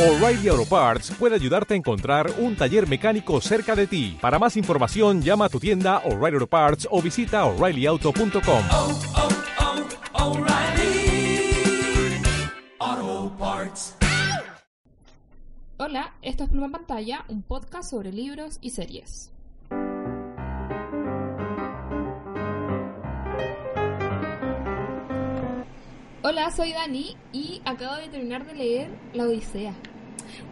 O'Reilly Auto Parts puede ayudarte a encontrar un taller mecánico cerca de ti. Para más información, llama a tu tienda O'Reilly Auto Parts o visita oreillyauto.com. oh, oh, Parts. Hola, esto es Pluma en Pantalla, un podcast sobre libros y series. Hola, soy Dani y acabo de terminar de leer La Odisea.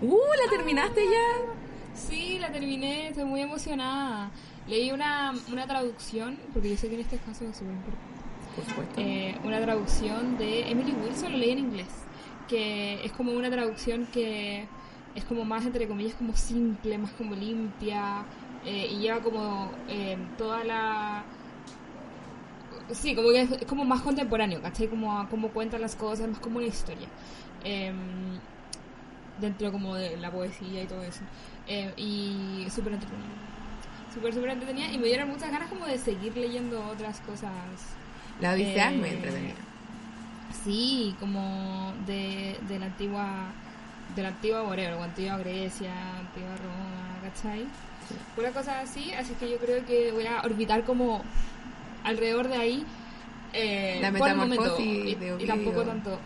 ¡Uh! ¿La terminaste ya? Sí, la terminé, estoy muy emocionada. Leí una, una traducción, porque yo sé que en este caso es súper importante. Por supuesto. eh, una traducción de Emily Wilson, lo leí en inglés, que es como una traducción que es como más, entre comillas, como simple, más como limpia, eh, y lleva como eh, toda la... Sí, como que es, es como más contemporáneo, ¿cachai? Como, a cómo cuentan las cosas, más como una historia. Em, dentro como de la poesía y todo eso. Eh, y súper entretenida. Súper, súper entretenida. Y me dieron muchas ganas como de seguir leyendo otras cosas La Odisea es muy eh, entretenida. Sí, como de, de la antigua de la antigua whatever, o antigua Grecia, antigua Roma, ¿cachai? Una cosa así, así que yo creo que voy a orbitar como alrededor de ahí eh, La por el momento metamorfosis y, y tampoco tanto.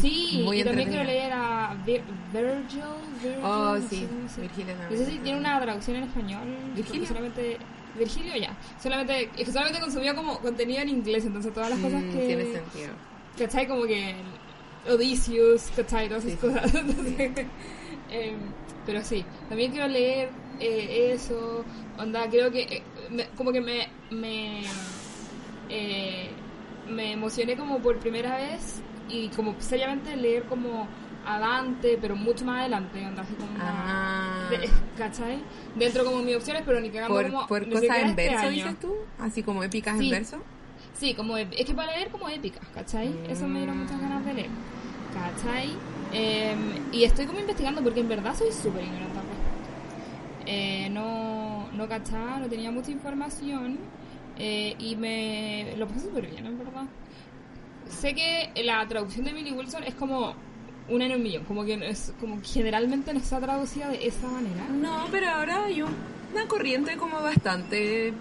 Sí, y también quiero leer a Vir- Virgil, Virgil, Oh, no sí, Virgilio No sé si tiene una traducción en español. Virgilio. Solamente, Virgilio ya. Solamente, solamente consumió como contenido en inglés, entonces todas las cosas Mm, que... Tiene sentido. ¿Cachai? Como que Odysseus, ¿cachai? Todas esas Sí, sí, cosas. Entonces, em, pero sí, también quiero leer eh, eso. Onda, creo que eh, me- como que me, me, eh, me emocioné como por primera vez y como seriamente leer como a Dante, pero mucho más adelante. Así como Ah. de- ¿Cachai? Dentro como mis opciones, pero ni cagando Por, como... por cosas en este verso, dices tú? Así como épicas Sí. en verso. Sí, como es que para leer como épicas, ¿cachai? Eso me dieron muchas ganas de leer, ¿cachai? Em, y estoy como investigando porque en verdad soy súper ignorante al respecto. Eh, no, no cachaba, no tenía mucha información eh, y me lo pasé súper bien, en verdad. Sé que la traducción de Emily Wilson es como una en un millón, como que es, como generalmente no está traducida de esa manera. No, pero ahora hay un- una corriente como bastante...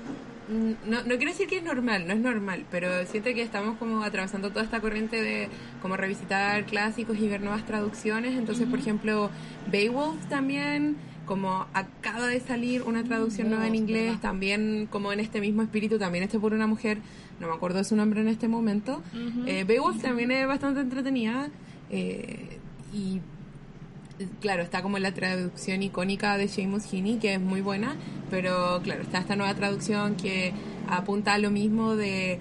mm, No, no quiero decir que es normal, no es normal, pero siento que estamos como atravesando toda esta corriente de como revisitar clásicos y ver nuevas traducciones. Entonces, por ejemplo, Beowulf también, como acaba de salir una traducción nueva en inglés, ¿verdad? también como en este mismo espíritu, también este por una mujer, no me acuerdo de su nombre en este momento. Eh, Beowulf también es bastante entretenida eh, y claro, está como la traducción icónica de Seamus Heaney, que es muy buena, pero claro, está esta nueva traducción que apunta a lo mismo de...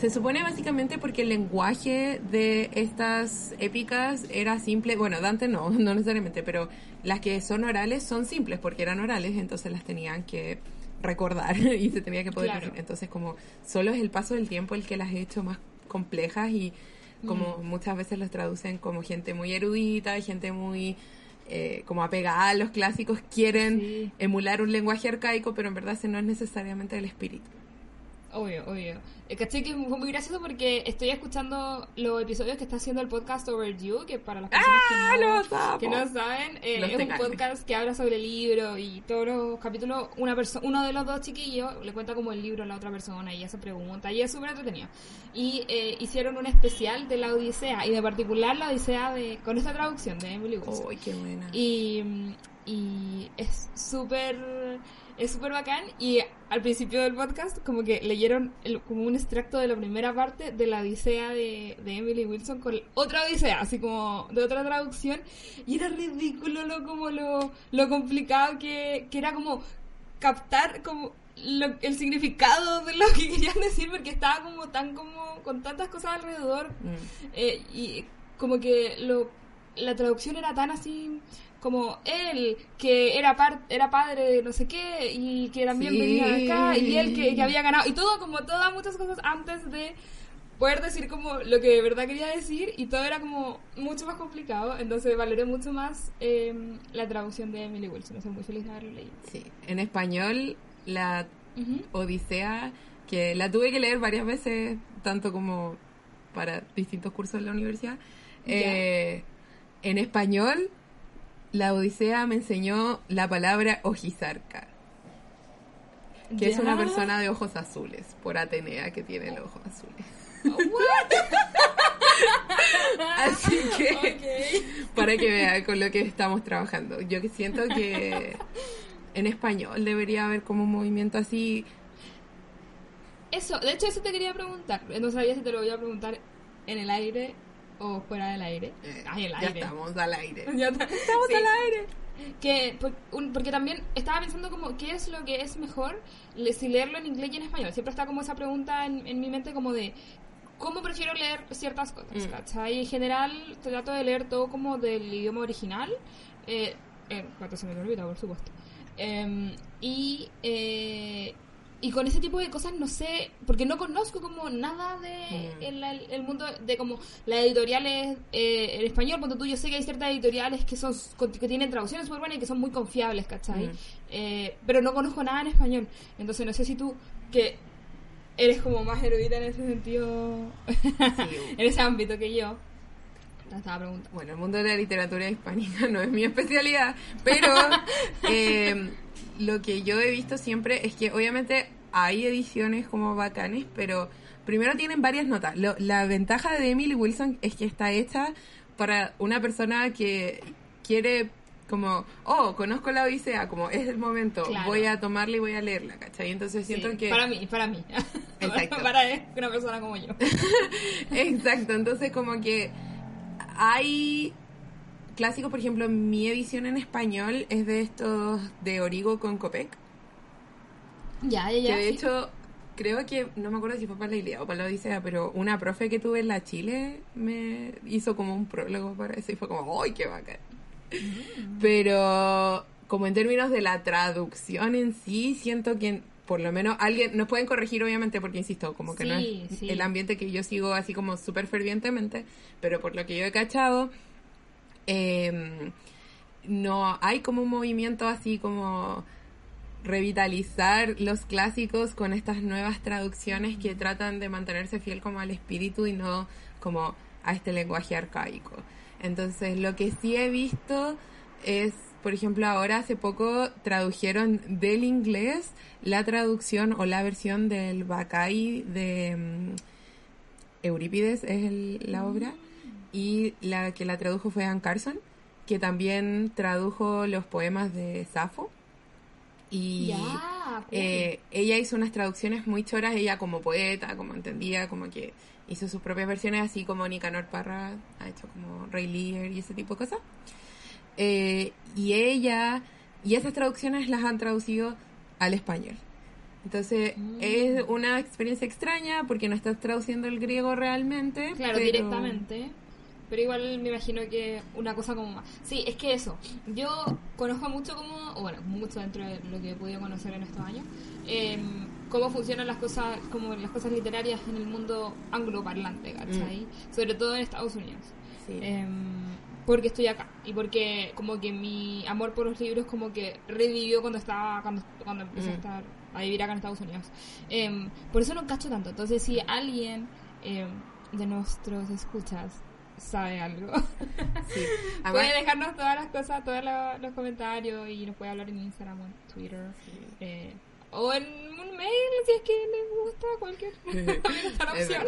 Se supone básicamente porque el lenguaje de estas épicas era simple, bueno, Dante no, no necesariamente, pero las que son orales son simples porque eran orales, entonces las tenían que recordar y se tenía que poder Claro. Entonces como solo es el paso del tiempo el que las ha hecho más complejas y como Mm. muchas veces los traducen como gente muy erudita y gente muy eh, como apegada a los clásicos quieren Sí. emular un lenguaje arcaico pero en verdad ese no es necesariamente el espíritu Obvio, obvio. Eh, ¿Cachai? Que fue muy gracioso porque estoy escuchando los episodios que está haciendo el podcast Overdue, que para las personas ¡Ah, que, no, que no saben, eh, es un podcast que habla sobre el libro y todos los capítulos, una uno de los dos chiquillos le cuenta como el libro a la otra persona y ella se pregunta y es súper entretenido. Y eh, hicieron un especial de la Odisea y de particular la Odisea de con esta traducción de Emily Wilson. ¡Uy, qué buena! Y, y es súper es súper bacán y al principio del podcast como que leyeron el- como un extracto de la primera parte de la odisea de, de Emily Wilson con otra odisea, así como de otra traducción y era ridículo lo como lo, lo complicado que, que era como captar como lo- el significado de lo que querían decir porque estaba como tan como con tantas cosas alrededor Mm. eh, y como que lo, la traducción era tan así como él, que era par, era padre de no sé qué, y que también Sí. venía acá, y él que, que había ganado, y todo como todas muchas cosas antes de poder decir como lo que de verdad quería decir, y todo era como mucho más complicado, entonces valoré mucho más eh, la traducción de Emily Wilson, estoy muy feliz de haberlo leído. Sí, en español la Ujú. Odisea, que la tuve que leer varias veces, tanto como para distintos cursos en la universidad. Eh, en español la Odisea me enseñó la palabra ojizarca, que es una persona de ojos azules, por Atenea que tiene los ojos azules. What? Así que, para que vean con lo que estamos trabajando. Yo que siento que en español debería haber como un movimiento así. Eso, de hecho, eso te quería preguntar. No sabía si te lo voy a preguntar en el aire o fuera del aire. eh, Ay, el ya aire. estamos al aire. Ya. Estamos Sí. al aire. Que, por- un- porque también estaba pensando como, ¿qué es lo que es mejor? Le- si leerlo en inglés y en español. Siempre está como esa pregunta en, en mi mente como de, ¿cómo prefiero leer ciertas cosas? Mm. ¿cachai? En general trato de leer todo como del idioma original. Eh, eh, cuando se me olvida, por supuesto. Em, y, eh, y con ese tipo de cosas no sé, porque no conozco como nada de Mm. el, mundo de como las editoriales eh, en español, cuando tú yo sé que hay ciertas editoriales que son que tienen traducciones súper buenas y que son muy confiables, ¿cachai? Mm. Eh, pero no conozco nada en español, entonces no sé si tú que eres como más erudita en ese sentido, en ese ámbito que yo. Bueno, el mundo de la literatura hispánica no es mi especialidad, pero eh, lo que yo he visto siempre es que obviamente hay ediciones como bacanes, pero primero tienen varias notas. Lo- la ventaja de Emily Wilson es que está hecha para una persona que quiere como, oh, conozco la Odisea, como es el momento, Claro. voy a tomarla y voy a leerla, ¿cachai? Entonces siento Sí, que... Para mí, para mí. Exacto. para una persona como yo. Exacto, entonces como que hay clásicos, por ejemplo, mi edición en español es de estos de Origo con Copec, Ya, ya, ya. que de sí. hecho creo que, no me acuerdo si fue para la Ilíada o para la Odisea, pero una profe que tuve en la Chile me hizo como un prólogo para eso y fue como, ¡ay, qué bacán! Mm. Pero como en términos de la traducción en sí, siento que por lo menos alguien, nos pueden corregir obviamente porque insisto, como que no es sí. el ambiente que yo sigo así como súper fervientemente, pero por lo que yo he cachado, eh, no hay como un movimiento así como revitalizar los clásicos con estas nuevas traducciones que tratan de mantenerse fiel como al espíritu y no como a este lenguaje arcaico. Entonces, lo que sí he visto es, por ejemplo, ahora hace poco tradujeron del inglés la traducción o la versión del Bacai de mm, Eurípides, es el- la obra, y la que la tradujo fue Anne Carson, que también tradujo los poemas de Safo. Y eh, ella hizo unas traducciones muy choras, ella como poeta, como entendía, como que hizo sus propias versiones, así como Nicanor Parra ha hecho como Ray Lear y ese tipo de cosas. Eh, y ella, y esas traducciones las han traducido al español. Entonces Mm. es una experiencia extraña porque no estás traduciendo el griego realmente. Claro, pero- directamente. Pero igual me imagino que una cosa como más. Sí, es que eso. Yo conozco mucho como, o bueno, mucho dentro de lo que he podido conocer en estos años, em, cómo funcionan las cosas, como las cosas literarias en el mundo angloparlante, ¿cachai? Sobre todo en Estados Unidos. Sí. Em, porque estoy acá y porque como que mi amor por los libros como que revivió cuando estaba cuando, cuando empecé a Mm. estar a vivir acá en Estados Unidos Em, por eso no cacho tanto entonces si alguien em, de nuestros escuchas sabe algo Sí. Además- puede dejarnos todas las cosas todos los, los comentarios y nos puede hablar en Instagram o en Twitter eh, o en un mail si es que les gusta cualquier también está la Es opción.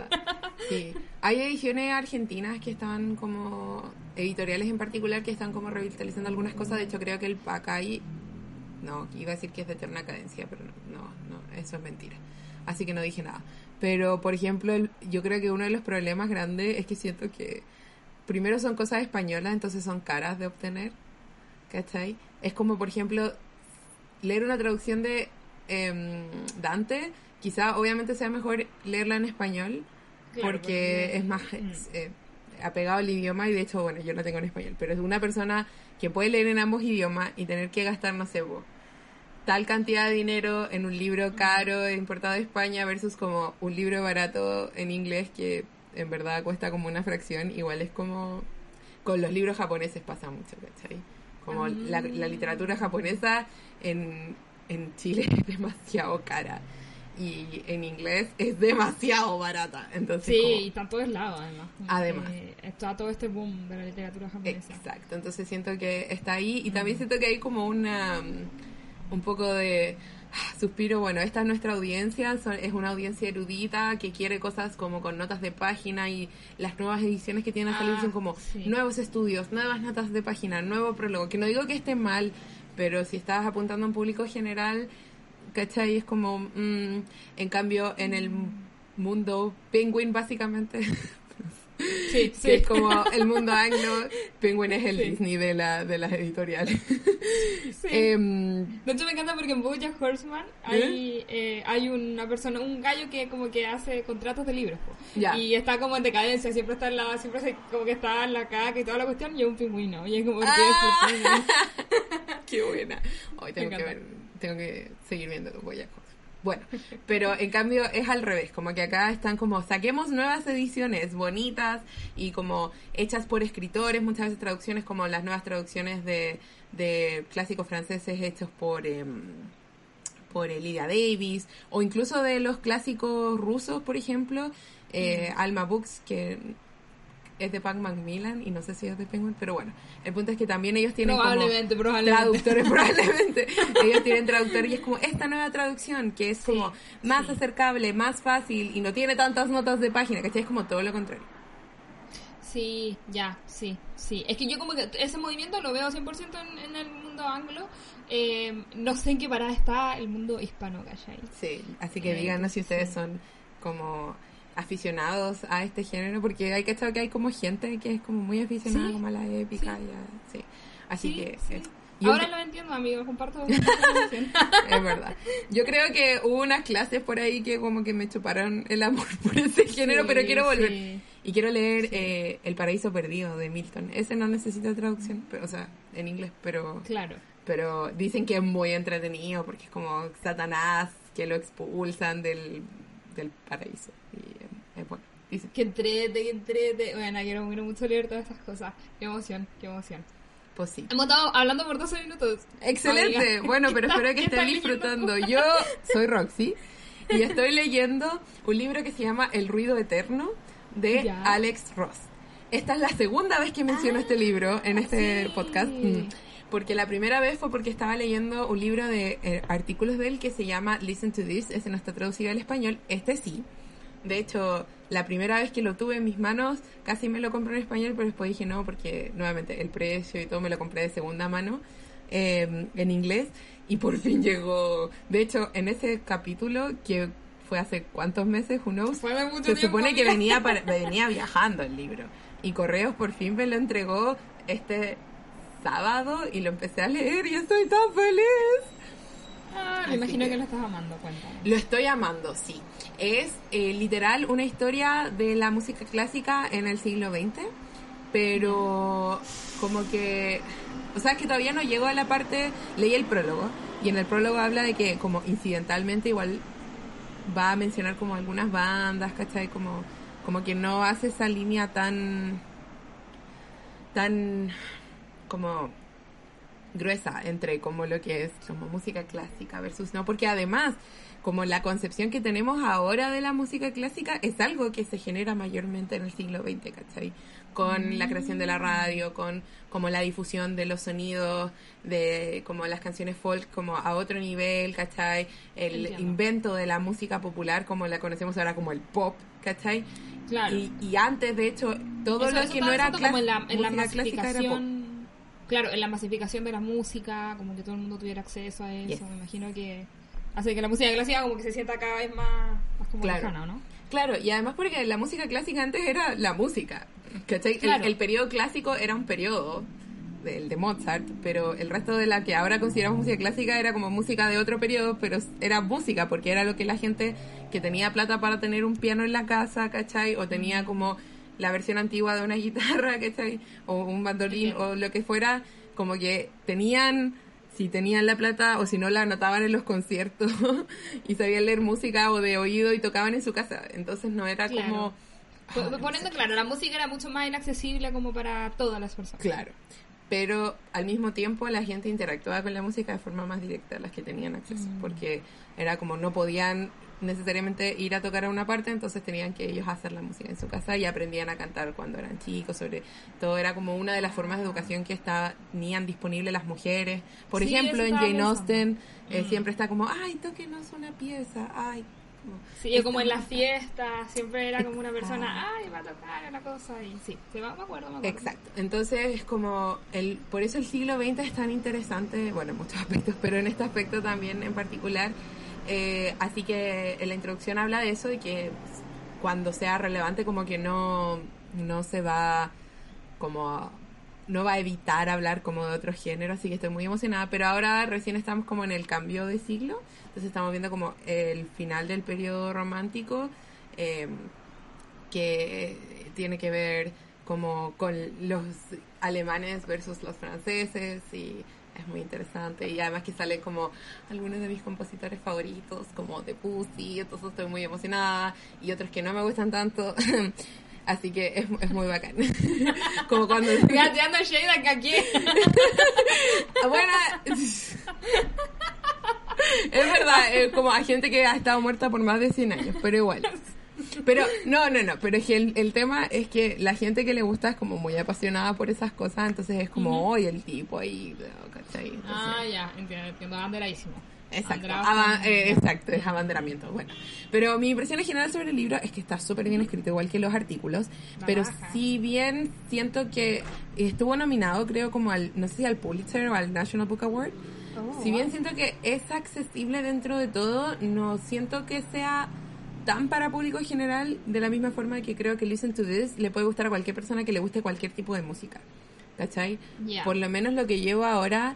Sí. Hay ediciones argentinas que están como editoriales en particular que están como revitalizando algunas cosas. De hecho, creo que el Pacay. No, iba a decir que es de eterna cadencia, pero no, no, eso es mentira. Así que no dije nada. Pero, por ejemplo, el- yo creo que uno de los problemas grandes es que siento que primero son cosas españolas, entonces son caras de obtener. ¿Cachai? Es como, por ejemplo, leer una traducción de em, Dante, quizá obviamente sea mejor leerla en español, Claro, porque, porque- es más Mm. eh, apegado al idioma y de hecho, bueno, yo no tengo en español, pero es una persona que puede leer en ambos idiomas y tener que gastar, no sé, vos, tal cantidad de dinero en un libro caro importado de España versus como un libro barato en inglés que en verdad cuesta como una fracción, igual es como con los libros japoneses pasa mucho, ¿cachai? Como la, la literatura japonesa en, en Chile es demasiado cara. y en inglés es demasiado barata. Entonces, Sí, como- y está en todos lados, además. Además. Está todo este boom de la literatura japonesa. Exacto, entonces siento que está ahí y también siento que hay como una mm, un poco de suspiro, bueno, esta es nuestra audiencia, son- es una audiencia erudita que quiere cosas como con notas de página y las nuevas ediciones que tienen a salir Ah, son como sí. nuevos estudios, nuevas notas de página, nuevo prólogo, que no digo que esté mal, pero si estás apuntando a un público general, ¿cachai? Es como, mm, en cambio, en el mundo penguin básicamente... Sí, que es como el mundo anglo, Penguin es el Disney de, la, de las editoriales. Sí. Em, De hecho me encanta porque en BoJack Horseman hay, eh, hay una persona, un gallo que como que hace contratos de libros. Ya. y está como en decadencia, siempre está en la, siempre se- como que está en la caca y toda la cuestión y es un pingüino y es como que Ah. qué buena. Hoy tengo que ver, tengo que seguir viendo Bojack. Bueno, pero en cambio es al revés, como que acá están como saquemos nuevas ediciones bonitas y como hechas por escritores, muchas veces traducciones como las nuevas traducciones de, de clásicos franceses hechos por em, por eh, Lydia Davis o incluso de los clásicos rusos, por ejemplo, eh, Alma Books que es de Pac Macmillan y no sé si es de Penguin, pero bueno, el punto es que también ellos tienen como Probablemente, probablemente. traductores probablemente. Ellos tienen traductor y es como esta nueva traducción que es como más acercable, más fácil y no tiene tantas notas de página, ¿cachai? Es como todo lo contrario. Sí, ya, sí, sí. Es que yo como que ese movimiento lo veo 100% en, en el mundo anglo. Eh, no sé en qué parada está el mundo hispano, ¿cachai? Sí, así que Eh, díganos si ustedes sí. son como aficionados a este género, porque hay que que hay como gente que es como muy aficionada Sí, como a la épica, sí. y a- sí. Así Sí, que Ahora lo entiendo, amigo, comparto. es verdad. Yo creo que hubo unas clases por ahí que como que me chuparon el amor por ese género, pero quiero volver. Y quiero leer eh, El paraíso perdido de Milton. Ese no necesita traducción, pero, o sea, en inglés, pero Claro. pero dicen que es muy entretenido porque es como Satanás que lo expulsan del, del paraíso. Y eh, bueno. Dicen, Que entrete, que entrete. Bueno, quiero, quiero mucho leer todas estas cosas. Qué emoción, qué emoción. pues sí. Hemos estado hablando por 12 minutos. Excelente. Amiga. Bueno, pero ¿Qué espero que estén tal leyendo? disfrutando. Yo soy Roxy y estoy leyendo un libro que se llama El ruido eterno de Ya. Alex Ross. Esta es la segunda vez que menciono Ah, este libro en este sí. podcast. Mm. Porque la primera vez fue porque estaba leyendo un libro de eh, artículos de él que se llama Listen to This. Ese no está traducido al español. Este sí. De hecho, la primera vez que lo tuve en mis manos, casi me lo compré en español, pero después dije no, porque nuevamente el precio y todo me lo compré de segunda mano eh, en inglés y por fin llegó. De hecho, en ese capítulo, que fue hace cuántos meses, who knows, Fue hace mucho se tiempo, supone que venía, para- venía viajando el libro. Y Correos por fin me lo entregó este sábado y lo empecé a leer y estoy tan feliz. Ah, me imagino que- que lo estás amando, cuéntame. Lo estoy amando, sí. Es eh, literal una historia de la música clásica en el siglo XX, pero como que... O sea, es que todavía no llego a la parte... Leí el prólogo y en el prólogo habla de que como incidentalmente igual va a mencionar como algunas bandas, ¿cachai? Como, como que no hace esa línea tan... tan... como gruesa entre como lo que es como música clásica versus no, porque además como la concepción que tenemos ahora de la música clásica es algo que se genera mayormente en el siglo XX, ¿cachai? Con la creación de la radio, con como la difusión de los sonidos, de como las canciones folk como a otro nivel, ¿cachai? El Entiendo. invento de la música popular como la conocemos ahora como el pop, ¿cachai? Claro. Y, y antes, de hecho, todo Eso- lo eso que no era como en la, en la música clásica era pop. Claro, en la masificación de la música, como que todo el mundo tuviera acceso a eso. Yes. Me imagino que hace que la música clásica como que se sienta cada vez más, más como Claro. lejana, ¿no? Claro, y además porque la música clásica antes era la música. ¿cachai? El- Claro. El, periodo clásico era un periodo del de Mozart, pero el resto de la que ahora consideramos música clásica era como música de otro periodo, pero era música porque era lo que la gente que tenía plata para tener un piano en la casa, ¿cachai? O tenía como la versión antigua de una guitarra, ¿cachai? O un bandolín o lo que fuera, como que tenían si tenían la plata o si no la anotaban en los conciertos y sabían leer música o de oído y tocaban en su casa. Entonces no era Claro. como... Por- Poniendo claro, la música era mucho más inaccesible como para todas las personas. Claro. pero al mismo tiempo la gente interactuaba con la música de forma más directa, las que tenían acceso, Mm. porque era como no podían necesariamente ir a tocar a una parte, entonces tenían que ellos hacer la música en su casa y aprendían a cantar cuando eran chicos, sobre todo era como una de las formas de educación que está, tenían disponible las mujeres. Por Sí, ejemplo, en Jane. Austen eh, Mm. siempre está como, ay, tóquenos una pieza, ay. como- Sí, como en las fiestas, siempre era como una persona, ay, va a tocar una cosa, y sí, sí, me acuerdo, me acuerdo. Exacto. Entonces es como el, por eso el siglo XX es tan interesante, bueno, en muchos aspectos, pero en este aspecto también en particular. Eh, así que en la introducción habla de eso y que cuando sea relevante como que no, no se va como a- no va a evitar hablar como de otro género, así que estoy muy emocionada, pero ahora recién estamos como en el cambio de siglo, entonces estamos viendo como el final del periodo romántico, eh, que tiene que ver como con los alemanes versus los franceses y es muy interesante. Y además que salen como algunos de mis compositores favoritos como Debussy, entonces estoy muy emocionada y otros que no me gustan tanto. Así que es, es muy bacán. Como cuando Ya, tirando shade acá aquí. bueno es verdad es como a gente que ha estado muerta por más de 100 años pero igual pero no, no, no, pero es que el, el tema es que la gente que le gusta es como muy apasionada por esas cosas, entonces es como hoy el tipo ahí, ¿cachai? Entonces- Ah, ya, entiendo, entiendo, abanderadísimo. Exacto, aba- eh, exacto, es abanderamiento. Bueno, pero mi impresión en general sobre el libro es que está súper bien escrito, igual que los artículos. La pero si bien siento que estuvo nominado, creo, como al, no sé si al Pulitzer o al National Book Award. Oh, si bien wow. siento que es accesible dentro de todo, no siento que sea tan para público en general, de la misma forma que creo que Listen to This le puede gustar a cualquier persona que le guste cualquier tipo de música. ¿Cachai? Por lo menos lo que llevo ahora,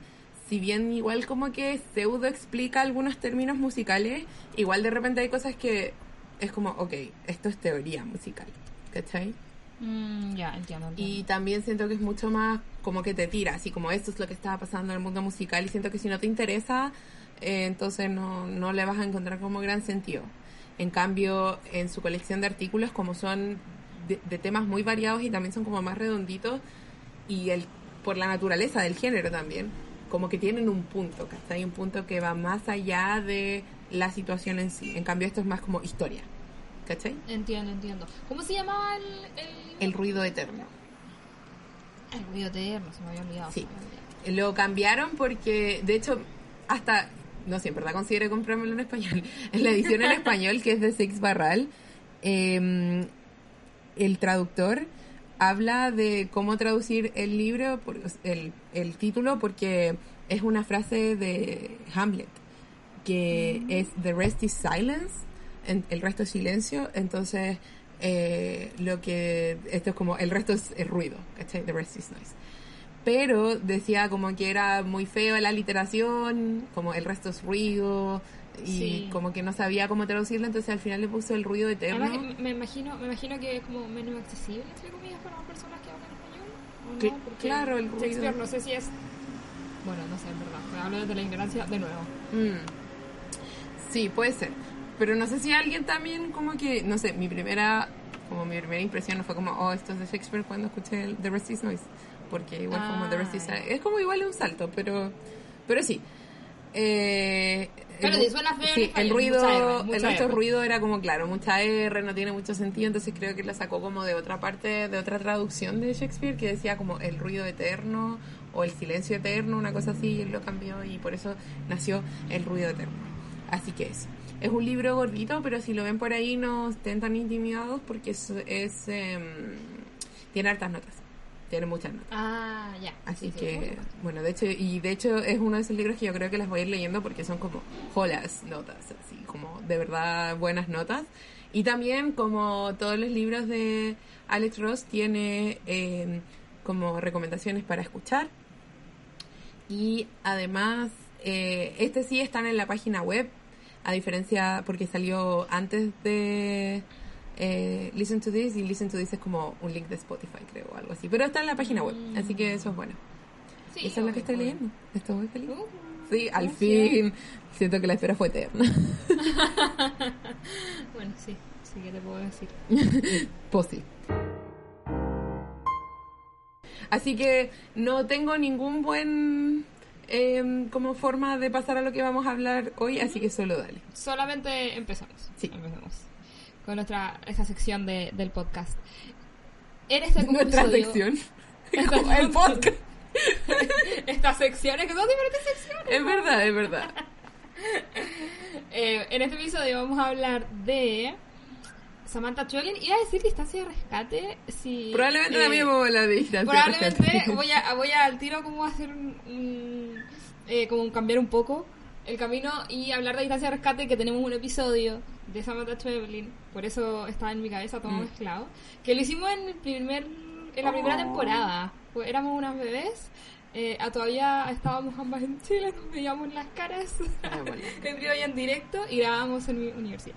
si bien igual como que pseudo explica algunos términos musicales, igual de repente hay cosas que es como, ok, esto es teoría musical. ¿Cachai? Mm, ya, entiendo, entiendo. Y también siento que es mucho más como que te tira, así como esto es lo que estaba pasando en el mundo musical y siento que si no te interesa, eh, entonces no, no le vas a encontrar como gran sentido. En cambio, en su colección de artículos, como son de, de temas muy variados y también son como más redonditos, y el por la naturaleza del género también, como que tienen un punto, ¿cachai? Un punto que va más allá de la situación en sí. En cambio, esto es más como historia, ¿cachai? Entiendo, entiendo. ¿Cómo se llamaba el, el... El ruido eterno. El ruido eterno, se me había olvidado. Sí. había olvidado. Lo cambiaron porque, de hecho, hasta, no sé, en verdad consideré comprármelo en español. En la edición en español, que es de Six Barral, eh, el traductor habla de cómo traducir el libro, por- el, el título, porque es una frase de Hamlet, que es The rest is silence, en- el resto es silencio, entonces eh, lo que, esto es como, el resto es, el ruido, ¿cachai? The rest is noise pero decía como que era muy feo la literación, como el resto es ruido y Sí. como que no sabía cómo traducirlo, entonces al final le puso el ruido eterno. Además, me imagino, me imagino que es como menos accesible, entre comillas, para las personas que hablan español. ¿o no? Porque claro, el ruido. Shakespeare no sé si es... Bueno, no sé, en verdad. Me hablo desde la ignorancia de nuevo. Mm. Sí, puede ser. Pero no sé si alguien también como que, no sé, mi primera como mi primera impresión no fue como, oh, esto es de Shakespeare cuando escuché el The Rest is Noise. Porque igual como The Rest is Ah, Es como igual un salto, pero pero sí. Eh, Claro, el- sí, suena feo en sí, el ruido, mucha R, mucha el ruido era como, claro, mucha R, no tiene mucho sentido, entonces creo que lo sacó como de otra parte, de otra traducción de Shakespeare que decía como el ruido eterno o el silencio eterno, una cosa así, y él lo cambió y por eso nació el ruido eterno. Así que eso. Es un libro gordito, pero si lo ven por ahí no estén tan intimidados porque es, es, em, tiene hartas notas. Tiene muchas notas. Ah, ya. Así Sí, sí, que, bueno, de hecho, y de hecho es uno de esos libros que yo creo que las voy a ir leyendo porque son como jolas notas, así como de verdad buenas notas. Y también, como todos los libros de Alex Ross, tiene eh, como recomendaciones para escuchar. Y además, eh, este sí están en la página web, a diferencia, porque salió antes de eh, Listen to This, y Listen to This es como un link de Spotify, creo, o algo así. Pero está en la página web, así que eso es bueno. Sí, Esa es la que estoy leyendo. Estoy muy feliz. Uh, Sí, al fin. Siento que la espera fue eterna. Bueno, sí, sí que te puedo decir. Pues sí. Así que no tengo ningún buen em, como forma de pasar a lo que vamos a hablar hoy, así que solo dale. Solamente empezamos. Sí. Empezamos con nuestra esta sección de, del podcast. En este Nuestra episodio- sección. Esta- el podcast. Estas secciones, que son diferentes secciones. Es verdad, es verdad. Eh, en este episodio vamos a hablar de Samantha Trolling. Iba a decir distancia de rescate. Si, Probablemente eh, también vamos a hablar de distancia de Probablemente rescate. voy a, voy a al tiro como hacer un, un- eh, como cambiar un poco el camino y hablar de distancia de rescate que tenemos un episodio de Samantha Traveling, por eso está en mi cabeza todo Mm. mezclado, que lo hicimos en el primer en la primera Oh. temporada. Pues éramos unas bebés, eh, a- todavía estábamos ambas en Chile, nos veíamos las caras Ah, en vivo y en directo y grabábamos en mi universidad.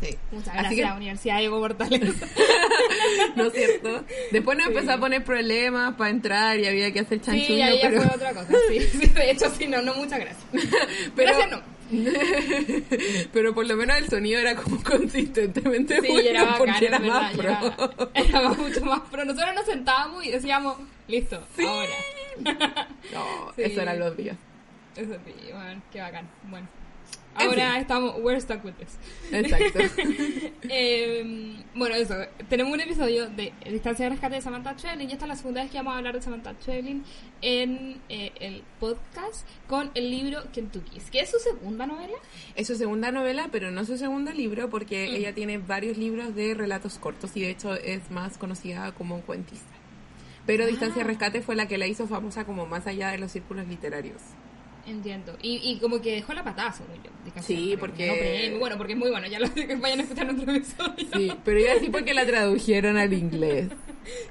Sí. Muchas gracias, Universidad de Evo Portales. ¿No es cierto? Después nos Sí. empezó a poner problemas para entrar y había que hacer chanchullo, Sí, ahí ya pero... fue otra cosa. Sí, sí, de hecho, sí, no, no, muchas gracias. pero- Gracias, no. pero por lo menos el sonido era como consistentemente Sí, bueno era bacán, porque era más pro. Era, era mucho más pro. Nosotros nos sentábamos y decíamos, listo, ahora. No, Sí. eso eran los días. Eso sí, bueno, qué bacán. Bueno. En Ahora estamos, we're stuck with this. Exacto. Eh, bueno, eso. Tenemos un episodio de Distancia de Rescate de Samantha Trelling y esta es la segunda vez que vamos a hablar de Samantha Trelling en eh, el podcast con el libro Kentucky's, que es su segunda novela. Es su segunda novela, pero no su segundo libro porque Mm. ella tiene varios libros de relatos cortos y de hecho es más conocida como cuentista. Pero Distancia Ah. de Rescate fue la que la hizo famosa como más allá de los círculos literarios. Entiendo. Y, y como que dejó la patada, según yo. Sí, de Rescate, porque- no premio. Bueno, porque es muy bueno. Ya lo que vayan a escuchar otro episodio. Sí, pero iba a decir porque la tradujeron al inglés.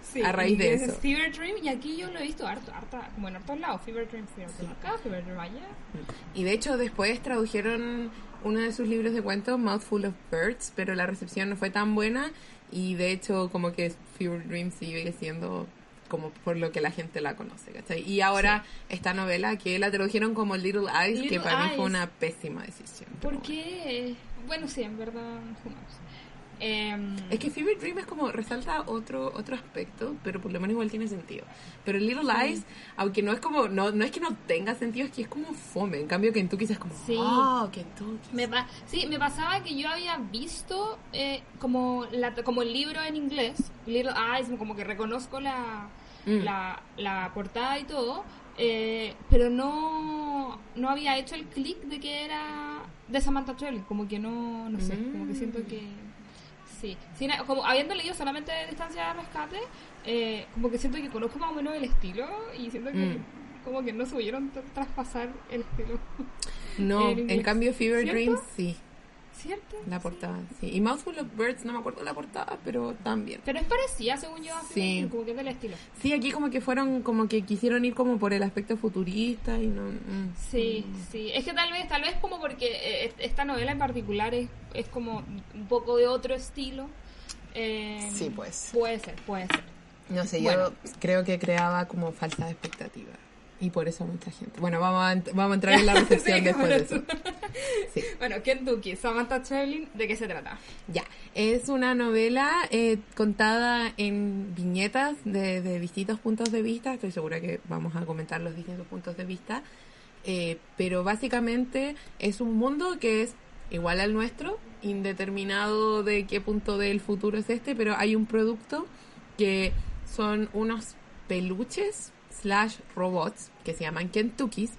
Sí, a raíz de eso. es Fever Dream y aquí yo lo he visto harto, harta, como en hartos lados. Fever Dream, Fever Dream acá, Fever Dream allá. Y de hecho después tradujeron uno de sus libros de cuentos, Mouthful of Birds, pero la recepción no fue tan buena y de hecho como que Fever Dream sigue siendo como por lo que la gente la conoce, ¿cachai? Y ahora esta novela que la tradujeron como Little Eyes, que Little para mí fue Eyes. una pésima decisión. ¿Por qué? Bueno, sí, en verdad, who bueno. Es que Fever Dream es como resalta otro otro aspecto, pero por lo menos igual tiene sentido. Pero Little Eyes, aunque no es como no no es que no tenga sentido, es que es como fome. En cambio Kentucky es como, Sí. oh, Kentucky. Me sí, me pasaba que yo había visto eh, como, la, como el libro en inglés, Little Eyes, como que reconozco la, Mm. la, la portada y todo, eh, pero no, no había hecho el clic de que era de Samantha Trelling, como que no, no sé, como que siento que... Sí, Sin- como habiendo leído solamente Distancia de Rescate, eh, como que siento que conozco más o menos el estilo y siento que Mm. como que no supieron tra- traspasar el estilo. No, en cambio Fever ¿Cierto? Dreams sí. ¿Cierto? La portada, sí. Y Mouthful of Birds, no me acuerdo la portada, pero también. Pero es parecida, según yo, a Sí. Como que es del estilo. Sí, aquí como que fueron, como que quisieron ir como por el aspecto futurista y no... mm. Sí, sí. Es que tal vez, tal vez como porque eh, esta novela en particular es, es como un poco de otro estilo. Eh, Sí, pues. Puede ser, puede ser. No sé, Bueno. yo creo que creaba como falta de expectativa. Y por eso mucha gente. Bueno, vamos a, ent- vamos a entrar en la recepción Sí, después de eso. Sí. Bueno, Kentucky, Samantha Traveling, ¿de qué se trata? Ya, es una novela eh, contada en viñetas de, de distintos puntos de vista. Estoy segura que vamos a comentar los distintos puntos de vista. Eh, pero básicamente es un mundo que es igual al nuestro, indeterminado de qué punto del futuro es este, pero hay un producto que son unos peluches slash robots que se llaman Kentuckys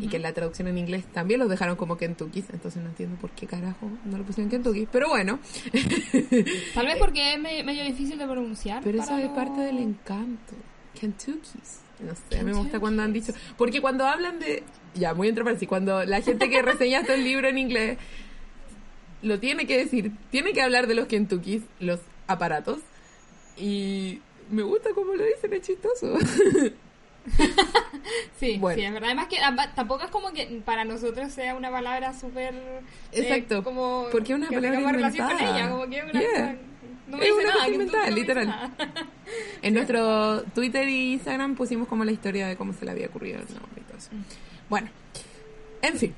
y que en la traducción en inglés también los dejaron como Kentuckys, entonces no entiendo por qué carajo no lo pusieron Kentucky, pero bueno, Tal vez porque es me- medio difícil de pronunciar. pero eso es parte del encanto. Kentuckys. No sé, me gusta Kentuckys. cuando han dicho, porque cuando hablan de, ya, muy entre paréntesis, cuando la gente que reseña este libro en inglés lo tiene que decir, tiene que hablar de los Kentuckys, los aparatos, y me gusta cómo lo dicen, es chistoso. Sí, Bueno. sí, es verdad. Además que tampoco es como que para nosotros sea una palabra súper... eh, Exacto, como porque una que palabra relación con inventada. ella, como que es una Yeah. cosa- No me Es dice una nada, cosa inventada, no literal. nada. En nuestro Twitter y Instagram pusimos como la historia de cómo se le había ocurrido el nombre y todo eso. Bueno, en fin.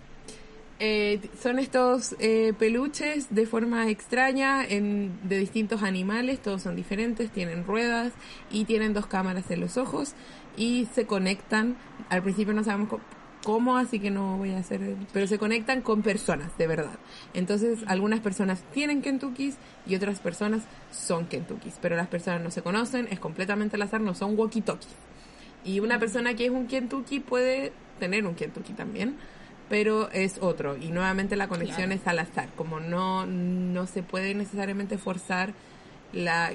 Eh, son estos eh, peluches de forma extraña en, de distintos animales, todos son diferentes, tienen ruedas y tienen dos cámaras en los ojos y se conectan. Al principio no sabemos cómo, así que no voy a hacer, pero se conectan con personas, de verdad. Entonces, algunas personas tienen Kentuckys y otras personas son Kentuckys, pero las personas no se conocen, es completamente al azar, no son walkie-talkies. Y una persona que es un Kentucky puede tener un Kentucky también, pero es otro. Y nuevamente la conexión Claro. es al azar, como no, no se puede necesariamente forzar la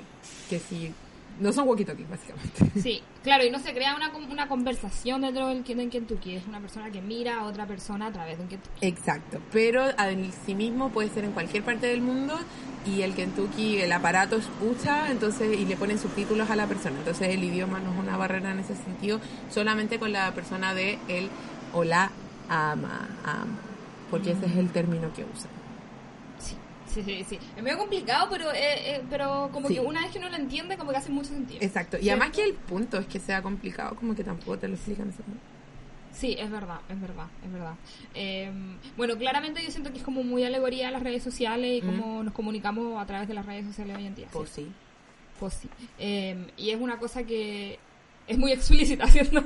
que si... No son walkie-talkies, básicamente. Sí, claro, y no se crea una, una conversación dentro del en Kentucky. Es una persona que mira a otra persona a través de un Kentucky. Exacto, pero en sí mismo puede ser en cualquier parte del mundo y el Kentucky, el aparato escucha, entonces y le ponen subtítulos a la persona. Entonces el idioma no es una barrera en ese sentido, solamente con la persona de él o la ama, ama, porque ese es el término que usan. Sí, sí, sí. sí. Es medio complicado, pero eh, eh, pero como Sí. que una vez que uno lo entiende, como que hace mucho sentido. Exacto, y ¿Cierto? además que el punto es que sea complicado, como que tampoco te lo explican. Sí, es verdad, es verdad, es verdad. Eh, bueno, claramente yo siento que es como muy alegoría a las redes sociales y cómo nos comunicamos a través de las redes sociales hoy en día. Pues ¿sí? sí. Pues sí. Eh, y es una cosa que es muy explícita, ¿cierto?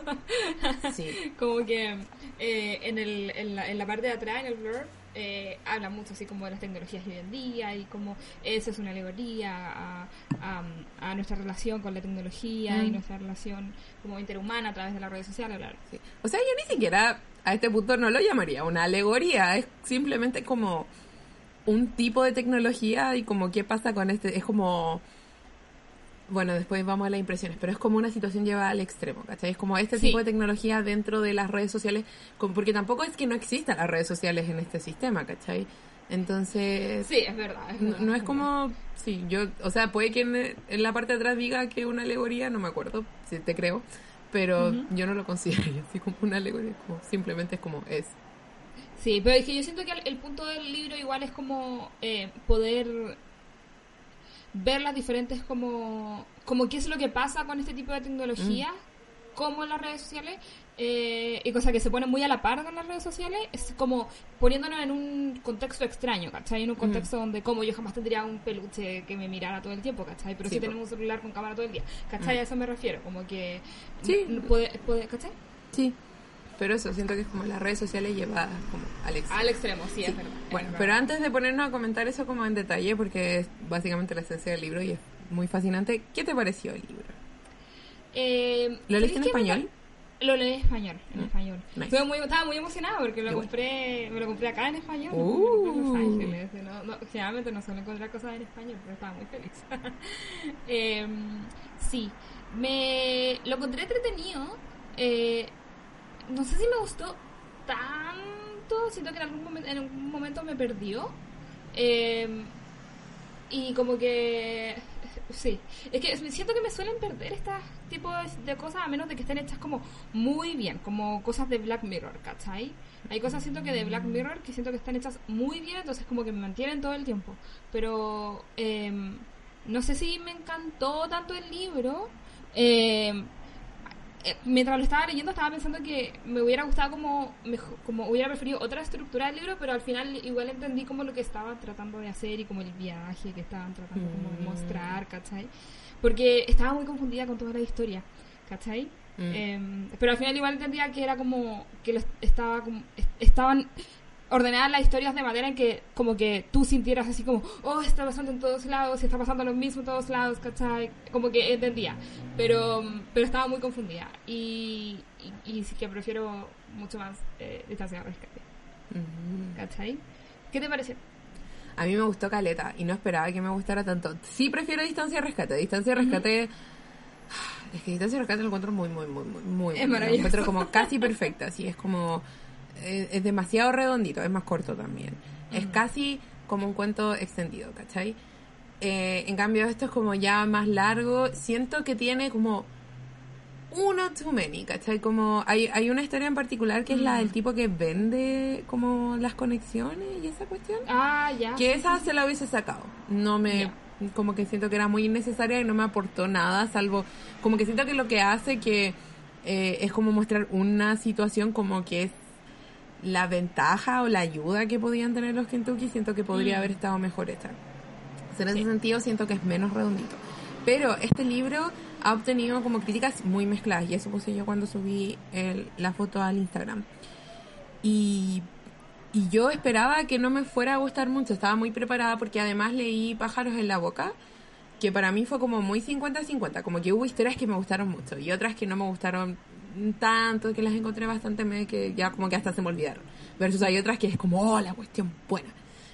Sí. como que eh, en, el, en, la, en la parte de atrás, en el blur, eh, habla mucho así como de las tecnologías de hoy en día y como eso es una alegoría a, a, a nuestra relación con la tecnología y Mm. nuestra relación como interhumana a través de las redes sociales, claro. Sí. O sea, yo ni siquiera a este punto no lo llamaría una alegoría, es simplemente como un tipo de tecnología y como qué pasa con este, es como, bueno, después vamos a las impresiones, pero es como una situación llevada al extremo, ¿cachai? Es como este Sí. tipo de tecnología dentro de las redes sociales, porque tampoco es que no existan las redes sociales en este sistema, ¿cachai? Entonces, Sí, es verdad. es no, verdad, no es como, sí, yo, o sea, puede que en, en la parte de atrás diga que es una alegoría, no me acuerdo, si te creo, pero yo no lo consideraría así como una alegoría, como simplemente es como es. Sí, pero es que yo siento que el, el punto del libro igual es como eh, poder ver las diferentes como, como qué es lo que pasa con este tipo de tecnología, como en las redes sociales, eh, y cosa que se pone muy a la par con las redes sociales, es como poniéndonos en un contexto extraño, ¿cachai? En un contexto donde como yo jamás tendría un peluche que me mirara todo el tiempo, ¿cachai? Pero Sí, sí, tenemos un celular con cámara todo el día, ¿cachai? A eso me refiero, como que... Sí. puede, puede, ¿cachai? Sí. Pero eso, siento que es como las redes sociales llevadas como al extremo. Al extremo, sí, es verdad. es Bueno, verdad. pero antes de ponernos a comentar eso como en detalle, porque es básicamente la esencia del libro y es muy fascinante, ¿qué te pareció el libro? Eh, ¿Lo leíste en español? Lo leí en español, en Mm, español. nice. Muy, estaba muy emocionada porque lo Qué bueno. compré, me lo compré acá en español. Uh. en Los Ángeles. No, no, generalmente no suelo encontrar cosas en español, pero estaba muy feliz. Em, sí, me lo encontré entretenido. Eh, no sé si me gustó tanto, siento que en algún momento, en algún momento me perdió. Em, y como que sí es que siento que me suelen perder estas tipos de cosas a menos de que estén hechas como muy bien como cosas de Black Mirror ¿cachai? hay cosas siento que de Black Mirror que siento que están hechas muy bien entonces como que me mantienen todo el tiempo pero em, no sé si me encantó tanto el libro em, eh, mientras lo estaba leyendo estaba pensando que me hubiera gustado como mejo- como hubiera preferido otra estructura del libro pero al final igual entendí como lo que estaban tratando de hacer y como el viaje que estaban tratando como de Mm. mostrar ¿cachai? porque estaba muy confundida con toda la historia ¿cachai? Mm. Em, pero al final igual entendía que era como que estaba como est- estaban ordenadas las historias de manera en que como que tú sintieras así como oh está pasando en todos lados y está pasando lo mismo en todos lados ¿cachai? como que entendía pero pero estaba muy confundida y, y, y sí que prefiero mucho más eh, distancia de rescate. ¿cachai? ¿qué te pareció? A mí me gustó Caleta y no esperaba que me gustara tanto. Sí prefiero Distancia de Rescate. Distancia de Rescate... Es que Distancia de Rescate lo encuentro muy, muy, muy, muy, muy Es bueno. Lo maravilloso. encuentro como casi perfecta. Así es como... eh, es demasiado redondito. Es más corto también. Es casi como un cuento extendido, ¿cachai? Eh, en cambio esto es como ya más largo. Siento que tiene como uno too many, ¿cachai? Como hay, hay una historia en particular que es la del tipo que vende como las conexiones y esa cuestión. ah ya Que esa se la hubiese sacado. No me. Ya. Como que siento que era muy innecesaria y no me aportó nada, salvo. Como que siento que lo que hace que. eh, es como mostrar una situación como que es. La ventaja o la ayuda que podían tener los Kentucky, siento que podría Mm. haber estado mejor. O sea, en Sí. ese sentido siento que es menos redondito. Pero este libro ha obtenido como críticas muy mezcladas y eso puse yo cuando subí el- la foto al Instagram. Y, y yo esperaba que no me fuera a gustar mucho, estaba muy preparada porque además leí Pájaros en la Boca, que para mí fue como muy 50-50, como que hubo historias que me gustaron mucho y otras que no me gustaron tanto, que las encontré bastante me que ya como que hasta se me olvidaron. Versus hay otras que es como, oh, la cuestión buena.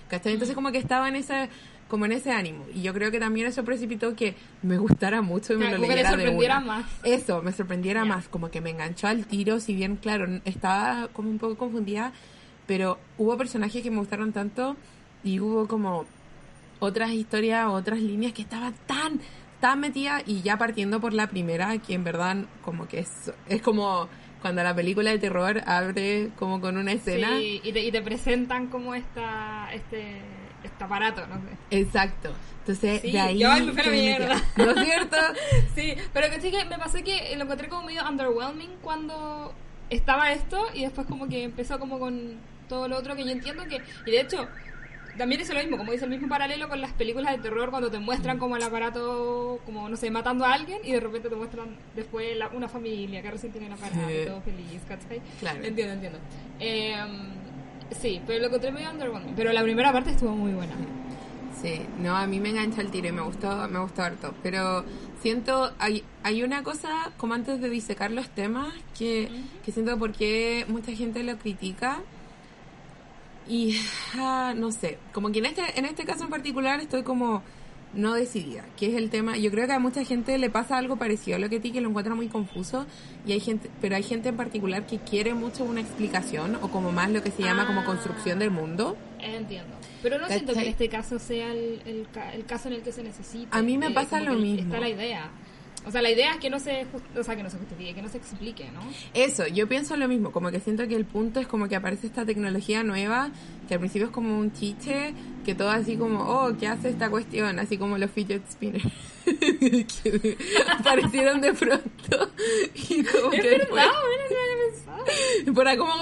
¿Cachai? Entonces como que estaba en ese como en ese ánimo y yo creo que también eso precipitó que me gustara mucho y me lo que leyera de sorprendiera una. más. Eso, me sorprendiera más, como que me enganchó al tiro, si bien, claro, estaba como un poco confundida, pero hubo personajes que me gustaron tanto y hubo como otras historias, otras líneas que estaban tan, tan metidas y ya partiendo por la primera, que en verdad como que es, es como cuando la película de terror abre como con una escena. Sí, y te, y te presentan como esta, este, este aparato, no sé. Exacto. Entonces, Sí, de ahí... yo, me fui metida. mierda. ¿No es cierto? Sí, pero que sí que me pasó que lo encontré como medio underwhelming cuando estaba esto y después como que empezó como con todo lo otro que yo entiendo que... Y de hecho, también es lo mismo, como dice el mismo paralelo con las películas de terror cuando te muestran como el aparato, como no sé, matando a alguien y de repente te muestran después la- una familia que recién tiene el aparato y Sí. todo feliz, ¿cachai? Claro. Entiendo, entiendo. Eh, sí, pero lo encontré medio underwhelming. Pero la primera parte estuvo muy buena. Sí, no, a mí me engancha el tiro y me gustó, me gustó harto. Pero siento, hay, hay una cosa, como antes de disecar los temas, que, que siento porque mucha gente lo critica. Y ah, no sé, como que en este, en este caso en particular estoy como no decidida, que es el tema, yo creo que a mucha gente le pasa algo parecido a lo que a ti, que lo encuentra muy confuso, y hay gente, pero hay gente en particular que quiere mucho una explicación, o como más lo que se llama como Ah. construcción del mundo. Entiendo. Pero no siento que ¿Cachai? en este caso sea el, el, el caso en el que se necesita. A mí me pasa lo mismo. Está la idea. O sea, la idea es que no se, o sea, que no se justifique, que no se explique, ¿no? Eso, yo pienso lo mismo, como que siento que el punto es como que aparece esta tecnología nueva, que al principio es como un chiche, que todo así como, oh, ¿qué hace esta cuestión? Así como los fidget spinners, que aparecieron de pronto. Y como Es que verdad, mira, no había como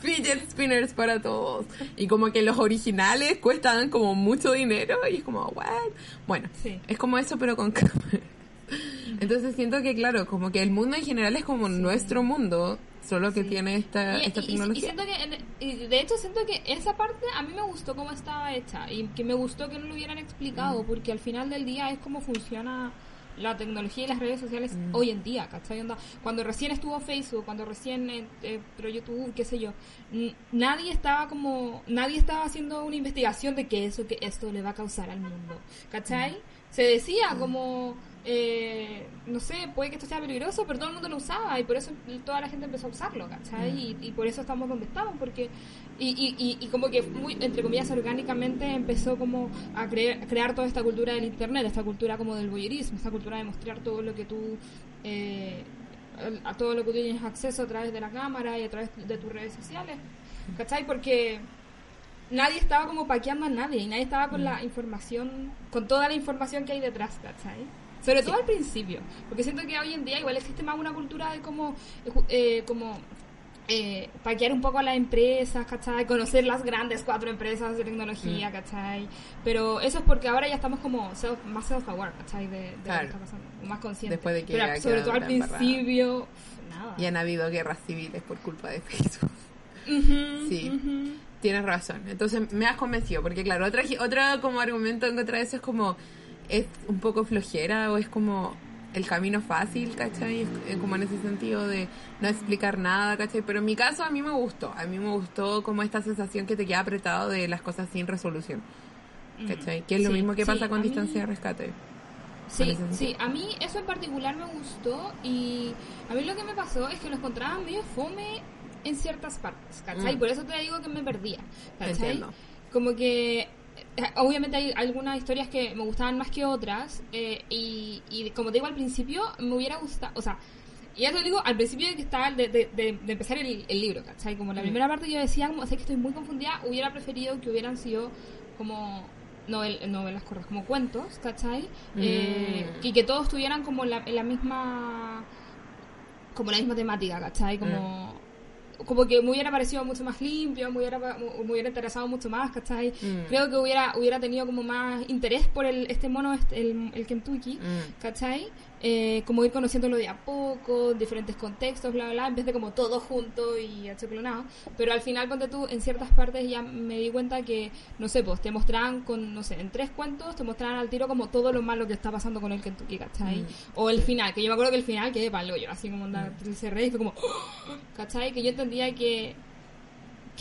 fidget spinners para todos. Y como que los originales cuestan como mucho dinero y es como, what? Bueno, Sí. es como eso pero con cámara. Entonces siento que claro, como que el mundo en general es como nuestro mundo, solo que Sí. tiene esta, Y, esta y- tecnología. y siento que, de hecho, siento que esa parte a mí me gustó cómo estaba hecha y que me gustó que no lo hubieran explicado, porque al final del día es cómo funciona la tecnología y las redes sociales hoy en día, ¿cachai? Onda, cuando recién estuvo Facebook, cuando recién eh, eh, pero YouTube, qué sé yo, nadie estaba como, nadie estaba haciendo una investigación de que eso, que esto le va a causar al mundo, ¿cachai? Se decía como, eh, no sé, puede que esto sea peligroso, pero todo el mundo lo usaba y por eso toda la gente empezó a usarlo, ¿cachai? Y, y por eso estamos donde estamos, porque, y, y, como que muy, entre comillas, orgánicamente empezó como a creer, crear toda esta cultura del internet, esta cultura como del voyeurismo, esta cultura de mostrar todo lo que tú, eh, a todo lo que tú tienes acceso a través de la cámara y a través de tus redes sociales, ¿cachai? Porque nadie estaba como paqueando a nadie y nadie estaba con la información, con toda la información que hay detrás, ¿cachai? Sobre todo al principio, porque siento que hoy en día igual existe más una cultura de como, eh, eh, como eh, paquear un poco a las empresas, ¿cachai? Conocer las grandes cuatro empresas de tecnología, Mm. ¿cachai? Pero eso es porque ahora ya estamos como self, más self-aware, ¿cachai? De, de lo Claro. que está pasando, más conscientes. Después de que Pero sobre todo al principio, nada. Y han habido guerras civiles por culpa de Facebook. Ujú, Sí. ujú. Tienes razón. Entonces me has convencido, porque claro, otra, otro como argumento en contra de eso es como, es un poco flojera o es como el camino fácil, ¿cachai? Es- es como en ese sentido de no explicar nada, ¿cachai? Pero en mi caso a mí me gustó, a mí me gustó como esta sensación que te queda apretado de las cosas sin resolución, ¿cachai? Que es lo Sí, mismo que sí, pasa con a mí- distancia de rescate. Sí, sí, a mí eso en particular me gustó y a mí lo que me pasó es que lo encontraba medio fome en ciertas partes, ¿cachai? Mm. Por eso te digo que me perdía, ¿cachai? Entiendo. Como que obviamente hay algunas historias que me gustaban más que otras eh, y, y como te digo al principio me hubiera gustado, o sea, y ya te lo digo al principio de que estaba de, de, de- de empezar el, el libro, ¿cachai? Como la Mm. primera parte yo decía, como sé que estoy muy confundida, hubiera preferido que hubieran sido como novel, novelas cortas, como cuentos, ¿cachai? Eh, Mm. y que todos tuvieran como la, la misma como la misma temática, ¿cachai? Como como que me hubiera parecido mucho más limpio, me hubiera, me hubiera interesado mucho más, ¿cachai? Mm. Creo que hubiera hubiera tenido como más interés por el este mono, este, el, el Kentucky, Mm. ¿cachai? Eh, como ir conociéndolo de a poco, diferentes contextos, bla, bla, bla, en vez de como todo junto y achoclonado. Pero al final, ponte tú, en ciertas partes ya me di cuenta que, no sé, pues te mostraban con, no sé, en tres cuentos te mostraban al tiro como todo lo malo que está pasando con el Kentucky, ¿cachai? Mm. O el final, que yo me acuerdo que el final quedé palo yo, así como andar el cerré y fue como, ¿cachai? Que yo entendía que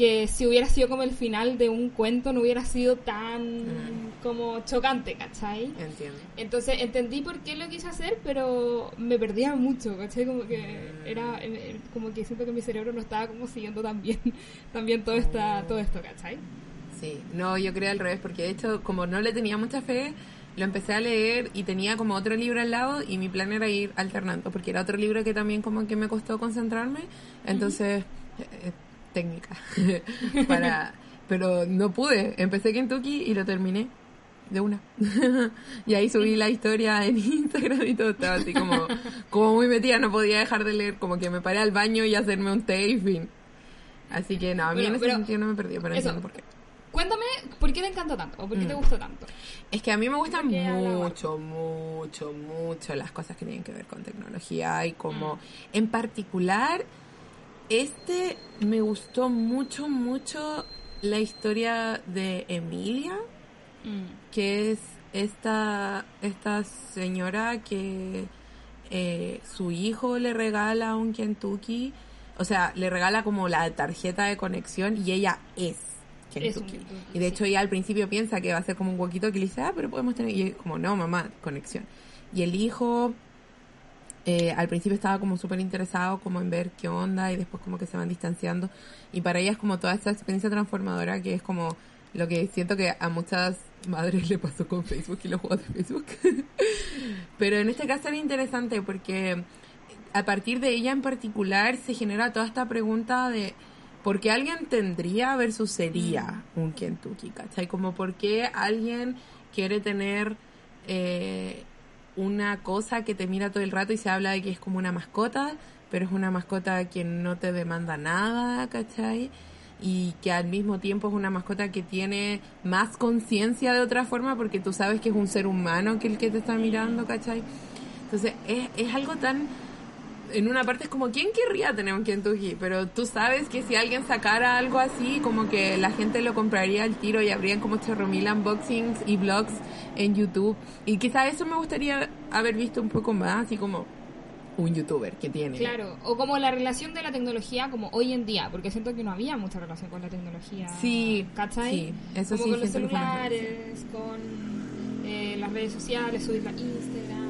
que si hubiera sido como el final de un cuento no hubiera sido tan Mm. como chocante, ¿cachai? Entiendo. Entonces entendí por qué lo quise hacer, pero me perdía mucho, ¿cachai? Como que Mm. era, eh, como que siento que mi cerebro no estaba como siguiendo tan bien, tan bien todo, esta, todo esto, ¿cachai? Sí, no, yo creo al revés, porque de hecho, como no le tenía mucha fe, lo empecé a leer y tenía como otro libro al lado y mi plan era ir alternando, porque era otro libro que también como que me costó concentrarme, entonces, eh, eh, técnica, para, pero no pude, empecé Kentucky y lo terminé de una. y ahí subí la historia en Instagram y todo estaba así como, como muy metida, no podía dejar de leer, como que me paré al baño y hacerme un té y fin. Así que no, a mí Bueno, en ese sentido no me perdí, pero eso. entiendo por qué. Cuéntame, ¿por qué te encantó tanto? ¿O por qué te Mm. gustó tanto? Es que a mí me gustan mucho, mucho, mucho las cosas que tienen que ver con tecnología y como Mm. en particular este me gustó mucho, mucho la historia de Emilia, que es esta, esta señora que eh, su hijo le regala un Kentucky, o sea, le regala como la tarjeta de conexión y ella es Kentucky. Y de hecho ella al principio piensa que va a ser como un huequito que le dice, ah, pero podemos tener, y es como, no, mamá, conexión. Y el hijo eh, al principio estaba como súper interesado como en ver qué onda y después como que se van distanciando y para ella es como toda esta experiencia transformadora que es como lo que siento que a muchas madres le pasó con Facebook y los juegos de Facebook pero en este caso era interesante porque a partir de ella en particular se genera toda esta pregunta de ¿por qué alguien tendría versus sería un Kentucky? ¿Cachai? Como ¿por qué alguien quiere tener eh, una cosa que te mira todo el rato y se habla de que es como una mascota, pero es una mascota que no te demanda nada, ¿cachai? Y que al mismo tiempo es una mascota que tiene más conciencia de otra forma porque tú sabes que es un ser humano que el que te está mirando, ¿cachai? Entonces es, es algo tan... En una parte es como, ¿quién querría tener un Kentucky? Pero tú sabes que si alguien sacara algo así, como que la gente lo compraría al tiro y habrían como chorro mil unboxings y vlogs en YouTube. Y quizá eso me gustaría haber visto un poco más, así como un youtuber que tiene. Claro, o como la relación de la tecnología como hoy en día, porque siento que no había mucha relación con la tecnología. Sí, ¿Cachai? sí, eso como sí con los celulares, con eh, las redes sociales, subir a Instagram,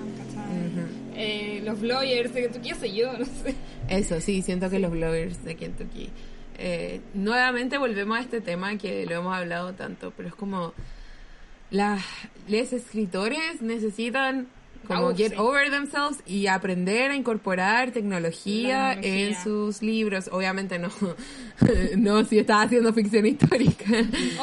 Eh, los bloggers, de qué sé yo, no sé. Eso sí, siento que los bloggers de Kentucky. Eh, nuevamente volvemos a este tema que lo hemos hablado tanto, pero es como las les escritores necesitan como get sí. over themselves y aprender a incorporar tecnología, en sus libros. Obviamente no, no si estás haciendo ficción histórica,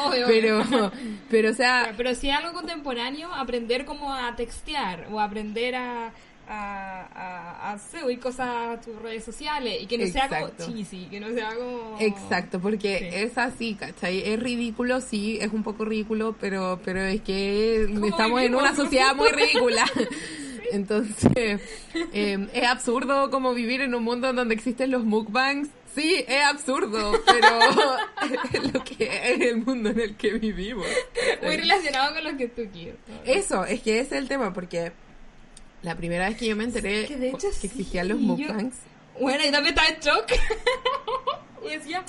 Obvio, pero, obvio. pero o sea, Pero si es algo contemporáneo, aprender como a textear o aprender a, a, a, a subir cosas a tus redes sociales y que no sea como Exacto. cheesy, que no sea como... Exacto, porque Sí. es así, ¿cachai? Es ridículo, sí, es un poco ridículo, pero, pero es que ¿Cómo estamos en una sociedad muy ridícula. Entonces, eh, es absurdo como vivir en un mundo donde existen los mukbangs. Sí, es absurdo, pero es lo que es el mundo en el que vivimos. Muy relacionado con lo que tú quieres. Eso, es que ese es el tema, porque la primera vez que yo me enteré Que de hecho que sí, los yo- mukbangs, Bueno, y también estaba en shock. y decía,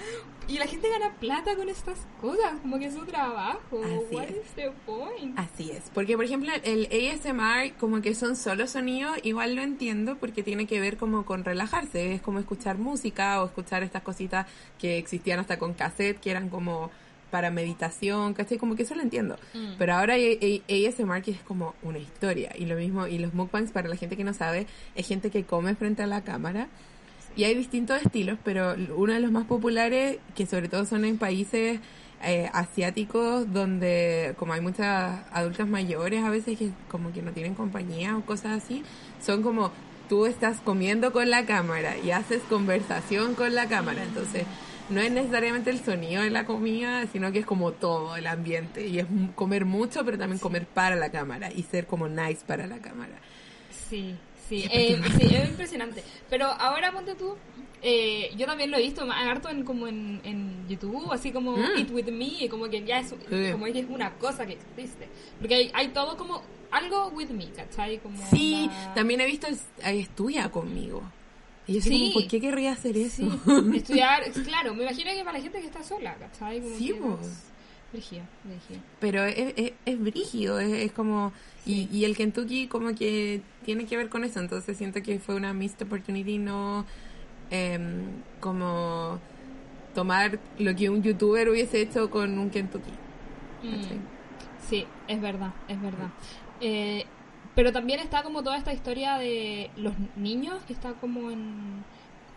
y la gente gana plata con estas cosas, como que es su trabajo. Así What es. is the point? Así es, porque por ejemplo el ASMR como que son solo sonidos, igual lo entiendo porque tiene que ver como con relajarse, es como escuchar música o escuchar estas cositas que existían hasta con cassette, que eran como para meditación, ¿cachai? Como que eso lo entiendo. Mm. Pero ahora hay hay ASMR que es como una historia y lo mismo, y los mukbangs para la gente que no sabe, es gente que come frente a la cámara. Y hay distintos estilos, pero uno de los más populares, que sobre todo son en países eh, asiáticos, donde como hay muchas adultas mayores a veces que como que no tienen compañía o cosas así, son como tú estás comiendo con la cámara y haces conversación con la cámara, entonces no es necesariamente el sonido de la comida, sino que es como todo el ambiente y es comer mucho, pero también comer para la cámara y ser como nice para la cámara. Sí, sí, eh, sí, es impresionante. Pero ahora ponte tú, eh, yo también lo he visto harto en, como en, en YouTube, así como Mm. Eat With Me, como que ya es, Sí. como es una cosa que existe. Porque hay, hay todo como algo with me, ¿cachai? Como Sí, también he visto es, es tuya conmigo. Y yo Sí. como, ¿por qué querría hacer eso? Sí, estudiar, es claro, me imagino que para la gente que está sola, ¿cachai? Como Sí, vos. Brígido, brígido. Pero es, es, es brígido, es, es como... Y, y el Kentucky como que tiene que ver con eso, entonces siento que fue una missed opportunity no em, como tomar lo que un youtuber hubiese hecho con un Kentucky. Mm, Sí, es verdad, es verdad. Eh, pero también está como toda esta historia de los niños, que está como en,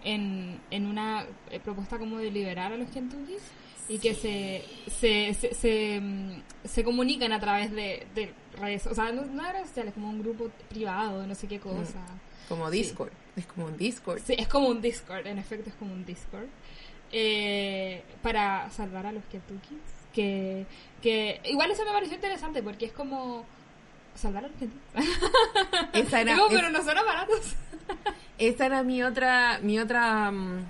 en, en una eh, propuesta como de liberar a los Kentuckys y que se, se, se, se, mm, se comunican a través de, de redes, o sea, no, no de redes sociales, como un grupo privado, no sé qué cosa. Como Discord, es como un Discord. Sí, es como un Discord, en efecto es como un Discord. Eh, para salvar a los Kentuckys. Que, que igual eso me pareció interesante porque es como salvar a Kentuckys. Esa era, Digo, es- pero no son baratos. esa era mi otra, mi otra, mm,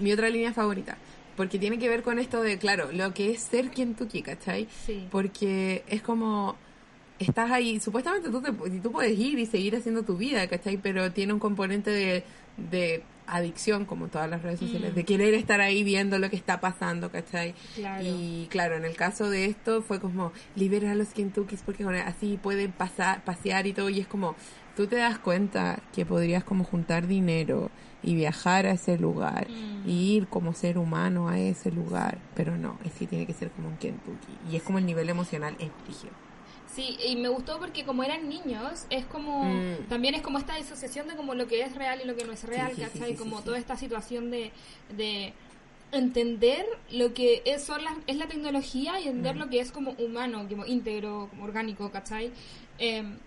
mi otra línea favorita. Porque tiene que ver con esto de, claro, lo que es ser Kentucky, ¿cachai? Sí. Porque es como, estás ahí, supuestamente tú, te, tú puedes ir y seguir haciendo tu vida, ¿cachai? Pero tiene un componente de, de adicción, como todas las redes sociales, Mm. de querer estar ahí viendo lo que está pasando, ¿cachai? Claro. Y claro, en el caso de esto fue como, libera a los Kentuckys porque así pueden pasar, pasear y todo, y es como, tú te das cuenta que podrías como juntar dinero y viajar a ese lugar Mm. y ir como ser humano a ese lugar, pero no, es que tiene que ser como un Kentucky. Y es como el nivel emocional es. Sí, y me gustó porque como eran niños, es como, Mm. también es como esta disociación de como lo que es real y lo que no es real, sí, ¿cachai? sí, sí, como toda esta situación de, de entender lo que es, son las, es la tecnología y Mm. entender lo que es como humano, como íntegro, como orgánico, ¿cachai? Em,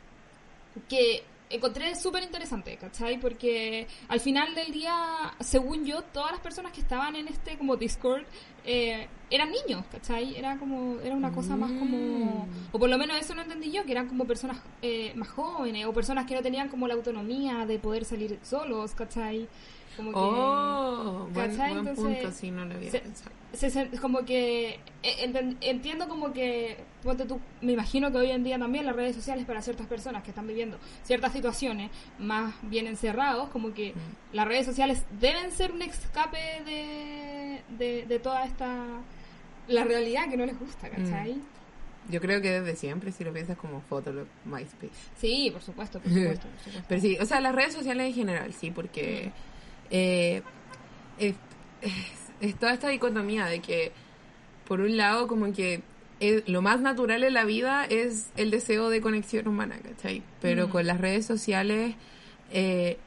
que encontré súper interesante, ¿cachai? Porque al final del día, según yo, todas las personas que estaban en este como Discord eh, eran niños, ¿cachai? Era como, era una cosa más como, Mm. o por lo menos eso lo entendí yo, que eran como personas eh, más jóvenes o personas que no tenían como la autonomía de poder salir solos, ¿cachai? Como que... Oh, ¿cachai? buen Entonces, punto, sí, no lo había se- pensado. se- se- como que enten- entiendo como que ponte tú me imagino que hoy en día también las redes sociales para ciertas personas que están viviendo ciertas situaciones más bien encerrados como que Mm. las redes sociales deben ser un escape de, de, de toda esta la realidad que no les gusta ¿cachai? Yo creo que desde siempre, si lo piensas como Fotolog, MySpace. sí por supuesto por supuesto, por supuesto. Pero sí, o sea, las redes sociales en general, sí, porque eh, es, es- es toda esta dicotomía de que, por un lado, como que es- lo más natural en la vida es el deseo de conexión humana, ¿cachai? Pero Mm. con las redes sociales eh,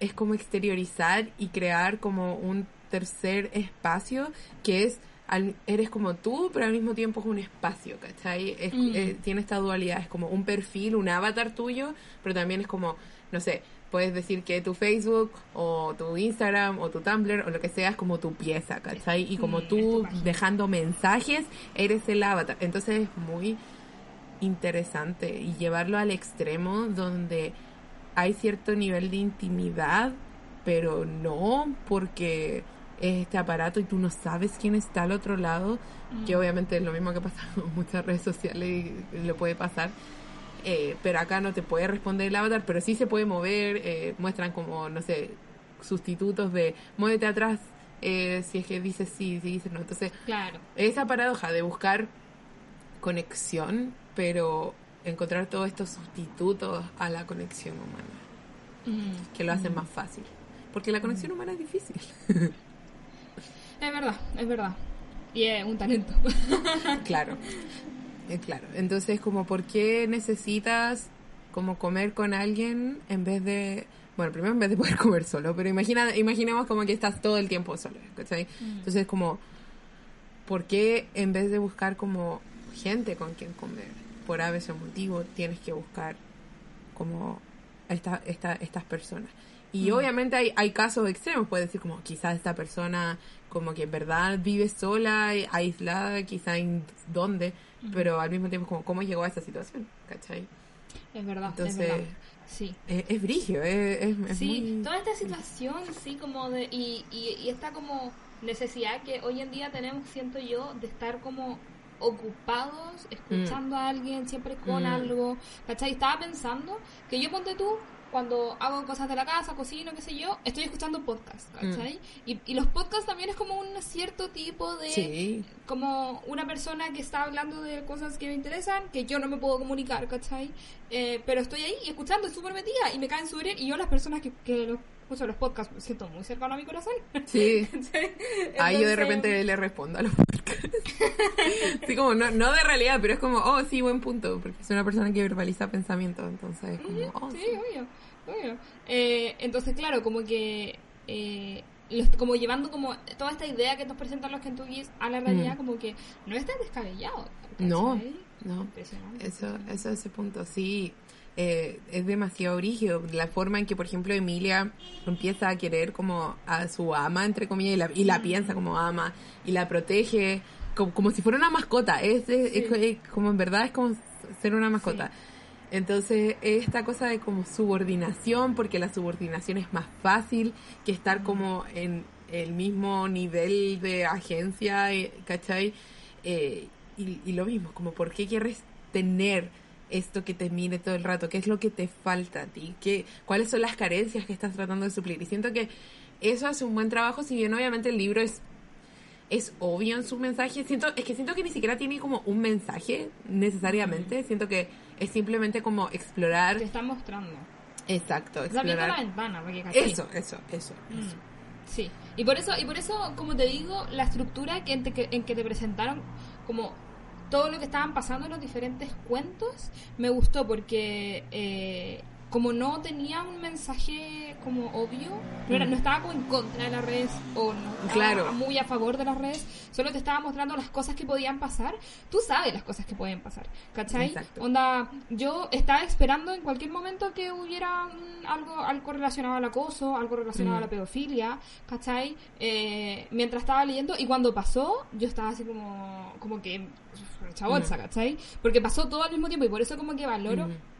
es como exteriorizar y crear como un tercer espacio que es al- eres como tú, pero al mismo tiempo es un espacio, ¿cachai? Es- Mm. eh, tiene esta dualidad, es como un perfil, un avatar tuyo, pero también es como, no sé, puedes decir que tu Facebook o tu Instagram o tu Tumblr o lo que sea es como tu pieza, ¿cachai? Y como Mm, tú dejando mensajes, eres el avatar. Entonces es muy interesante y llevarlo al extremo donde hay cierto nivel de intimidad, pero no porque es este aparato y tú no sabes quién está al otro lado, que obviamente es lo mismo que pasa con muchas redes sociales y le puede pasar. Eh, pero acá no te puede responder el avatar, pero sí se puede mover, eh, muestran como, no sé, sustitutos de muévete atrás eh, si es que dices sí, si dices no. Entonces, claro esa paradoja de buscar conexión, pero encontrar todos estos sustitutos a la conexión humana, Mm. que lo hacen más fácil. Porque la conexión humana es difícil. es verdad es verdad y es un talento claro, Eh, claro. Entonces, como, ¿por qué necesitas como comer con alguien en vez de... Bueno, primero en vez de poder comer solo, pero imagina, imaginemos como que estás todo el tiempo solo, ¿cachai? Entonces, como, ¿por qué en vez de buscar como gente con quien comer, por a veces motivo, tienes que buscar como esta, esta, estas personas. Y Mm. obviamente hay, hay casos extremos, puede decir como quizás esta persona como que en verdad vive sola, aislada, quizá en dónde, pero al mismo tiempo como cómo llegó a esa situación, ¿cachai? Es verdad, Entonces, es verdad. Sí. Es, es brigio, es, es, es Sí, muy... toda esta situación, sí, como de. Y, y, y esta como necesidad que hoy en día tenemos, siento yo, de estar como ocupados, escuchando a alguien, siempre con Mm. algo. ¿Cachai? Estaba pensando que yo ponte tú. Cuando hago cosas de la casa, cocino, qué sé yo, estoy escuchando podcasts, ¿cachai? Y, y los podcasts también es como un cierto tipo de Sí, como una persona que está hablando de cosas que me interesan, que yo no me puedo comunicar, ¿cachai? Eh, pero estoy ahí escuchando, súper metida y me caen bien. Y yo las personas que, que los, escucho los podcasts me siento muy cercano a mi corazón. sí. ¿cachai? Ahí yo de Entonces, repente le respondo a los podcasts. sí, como no, no de realidad, pero es como, oh, sí, buen punto, porque es una persona que verbaliza pensamientos, entonces es como, oh, Sí, obvio, Eh, entonces, claro, como que... Eh, los- como llevando como toda esta idea que nos presentan los Kentuckys a la realidad, Mm. como que no es tan descabellado. ¿cachai? No, no. Impresionante. Eso, eso ese punto, sí. Eh, es demasiado rígido. La forma en que, por ejemplo, Emilia empieza a querer como a su ama, entre comillas, y la, y la piensa como ama, y la protege como, como si fuera una mascota. Es, es- Sí. es- es como en verdad es como ser una mascota. Entonces, esta cosa de como subordinación, porque la subordinación es más fácil que estar como en el mismo nivel de agencia, eh, ¿cachai? Eh, y, y lo mismo, como por qué quieres tener esto que te mire todo el rato, qué es lo que te falta a ti, ¿Qué, cuáles son las carencias que estás tratando de suplir. Y siento que eso hace un buen trabajo, si bien obviamente el libro es es obvio en su mensaje. Siento, es que siento que ni siquiera tiene como un mensaje necesariamente. Siento que es simplemente como explorar. Te están mostrando. Exacto, viendo la explorar. ventana, porque. Eso, eso, eso. Mm, eso. Sí, y por eso, y por eso, como te digo, la estructura que en, te- en que te presentaron como todo lo que estaban pasando en los diferentes cuentos me gustó porque eh, como no tenía un mensaje como obvio, no, era, no estaba como en contra de las redes o no estaba Claro. muy a favor de las redes, solo te estaba mostrando las cosas que podían pasar. Tú sabes las cosas que pueden pasar, ¿cachai? Exacto. Onda, yo estaba esperando en cualquier momento que hubiera un- algo, algo relacionado al acoso, algo relacionado a la pedofilia, ¿cachai? Eh, mientras estaba leyendo y cuando pasó, yo estaba así como, como que hecha bolsa, ¿cachai? Porque pasó todo al mismo tiempo y por eso como que valoro Mm.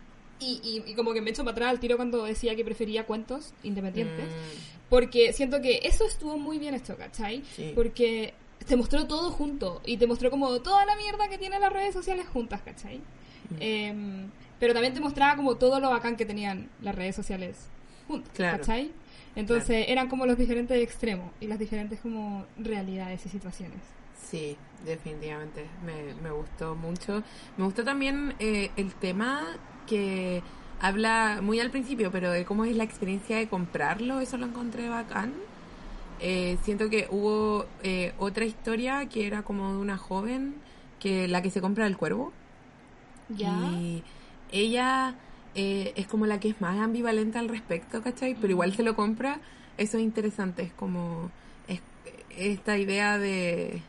Y, y, y como que me echo para atrás al tiro cuando decía que prefería cuentos independientes. Mm. Porque siento que eso estuvo muy bien hecho, ¿cachai? Sí. Porque te mostró todo junto y te mostró como toda la mierda que tienen las redes sociales juntas, ¿cachai? Mm. Em, pero también te mostraba como todo lo bacán que tenían las redes sociales juntas, Claro. ¿cachai? Entonces eran como los diferentes extremos y las diferentes como realidades y situaciones. Sí, definitivamente. Me, me gustó mucho. Me gustó también eh, el tema que habla muy al principio, pero de cómo es la experiencia de comprarlo. Eso lo encontré bacán. Eh, siento que hubo eh, otra historia que era como de una joven que la que se compra el cuervo. ¿Ya? Y ella eh, es como la que es más ambivalente al respecto, ¿cachai? Pero igual se lo compra. Eso es interesante, es como es, esta idea de,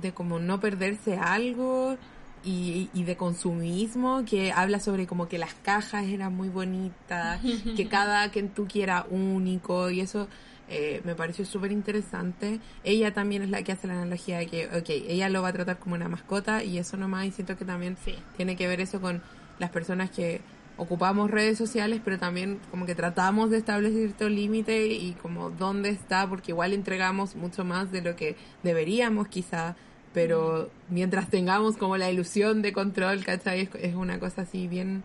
de como no perderse algo y, y de consumismo que habla sobre como que las cajas eran muy bonitas, que cada Kentucky era único y eso eh, me pareció súper interesante. Ella también es la que hace la analogía de que, ok, ella lo va a tratar como una mascota y eso nomás, y siento que también Sí. tiene que ver eso con las personas que ocupamos redes sociales, pero también como que tratamos de establecer cierto límite y como dónde está, porque igual entregamos mucho más de lo que deberíamos quizá, pero mientras tengamos como la ilusión de control, ¿cachai? Es, es una cosa así bien,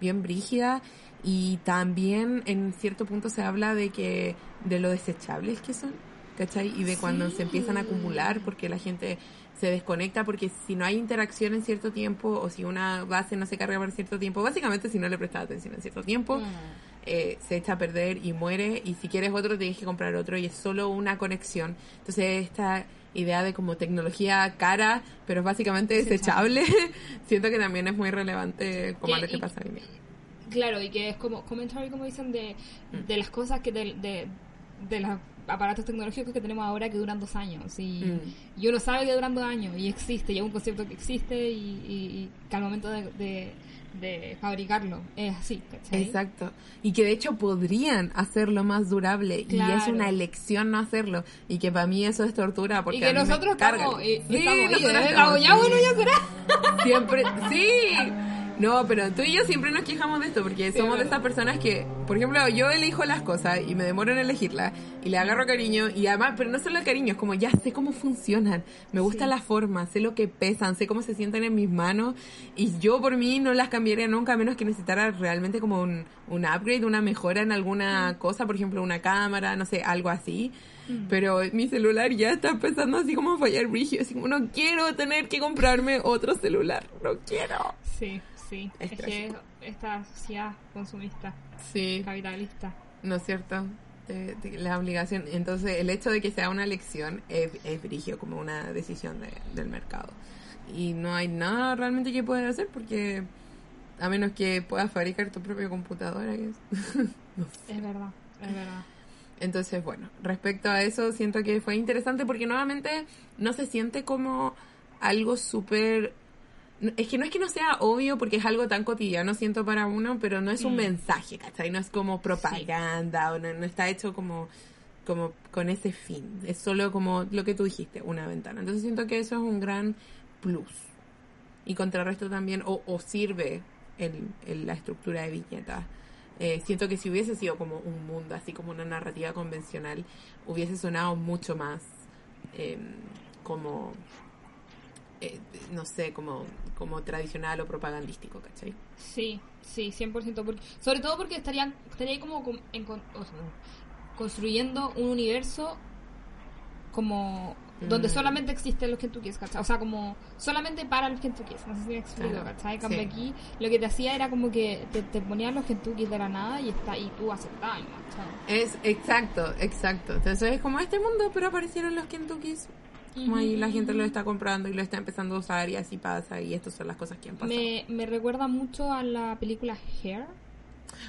bien brígida. Y también en cierto punto se habla de que, de lo desechables que son, ¿cachai? Y de cuando Sí. se empiezan a acumular porque la gente se desconecta porque si no hay interacción en cierto tiempo o si una base no se carga por cierto tiempo, básicamente si no le prestas atención en cierto tiempo, eh, se echa a perder y muere y si quieres otro tienes que comprar otro y es solo una conexión. Entonces esta idea de como tecnología cara, pero es básicamente desechable, siento que también es muy relevante como lo que pasa hoy día. Claro, y que es como commentary, como dicen, de, Mm. de las cosas que de, de, de las aparatos tecnológicos que tenemos ahora que duran dos años y, Mm. y uno sabe que duran dos años y existe, y es un concepto que existe y, y- y que al momento de, de- de fabricarlo es así, ¿cachai? Exacto. Y que de hecho podrían hacerlo más durable. Y es una elección no hacerlo. Y que para mí eso es tortura. Porque Y que a mí me nosotros carga. estamos, y, Sí, estamos, y nosotros estamos, ya bueno, ya será. Siempre, sí. No, pero tú y yo siempre nos quejamos de esto porque Sí, somos de estas personas que, por ejemplo, yo elijo las cosas y me demoro en elegirlas y le agarro cariño y además, pero no solo cariño, es como ya sé cómo funcionan, me gusta Sí. la forma, sé lo que pesan, sé cómo se sienten en mis manos y yo por mí no las cambiaría nunca a menos que necesitara realmente como un, un upgrade, una mejora en alguna cosa, por ejemplo, una cámara, no sé, algo así. Pero mi celular ya está empezando así como a fallar brillo, así como no quiero tener que comprarme otro celular, no quiero. Sí, sí, Es es, que esta sociedad consumista, Sí, capitalista. ¿no es cierto? De- de la obligación. Entonces, el hecho de que sea una elección es, es brigio, como una decisión de- del mercado. Y no hay nada realmente que puedas hacer porque, a menos que puedas fabricar tu propia computadora, que es- no sé. Es verdad, es verdad. Entonces, bueno, respecto a eso, siento que fue interesante porque nuevamente no se siente como algo súper... Es que no es que no sea obvio porque es algo tan cotidiano, siento para uno, pero no es un Mm. mensaje, ¿cachai? No es como propaganda o no, no está hecho como, como con ese fin. Es solo como lo que tú dijiste, una ventana. Entonces siento que eso es un gran plus. Y contrarresto también, o, o sirve en, en la estructura de viñetas. Eh, siento que si hubiese sido como un mundo, así como una narrativa convencional, hubiese sonado mucho más eh, como, eh, no sé, como, como tradicional o propagandístico, ¿cachai? Sí, sí, 100%. Porque, sobre todo porque estarían, estaría como con- en con- o sea, construyendo un universo como donde Mm. solamente existen los Kentuckys, ¿cachai? O sea, como solamente para los Kentuckys, no sé si me explico, Claro, ¿cachai? En cambio sí. aquí lo que te hacía era como que te, te ponían los Kentuckys de la nada y está y tú aceptabas, ¿cachai? Es exacto, exacto. Entonces es como este mundo, pero aparecieron los Kentuckys. Como ahí la gente lo está comprando y lo está empezando a usar y así pasa y estas son las cosas que han pasado. Me, me recuerda mucho a la película Hair,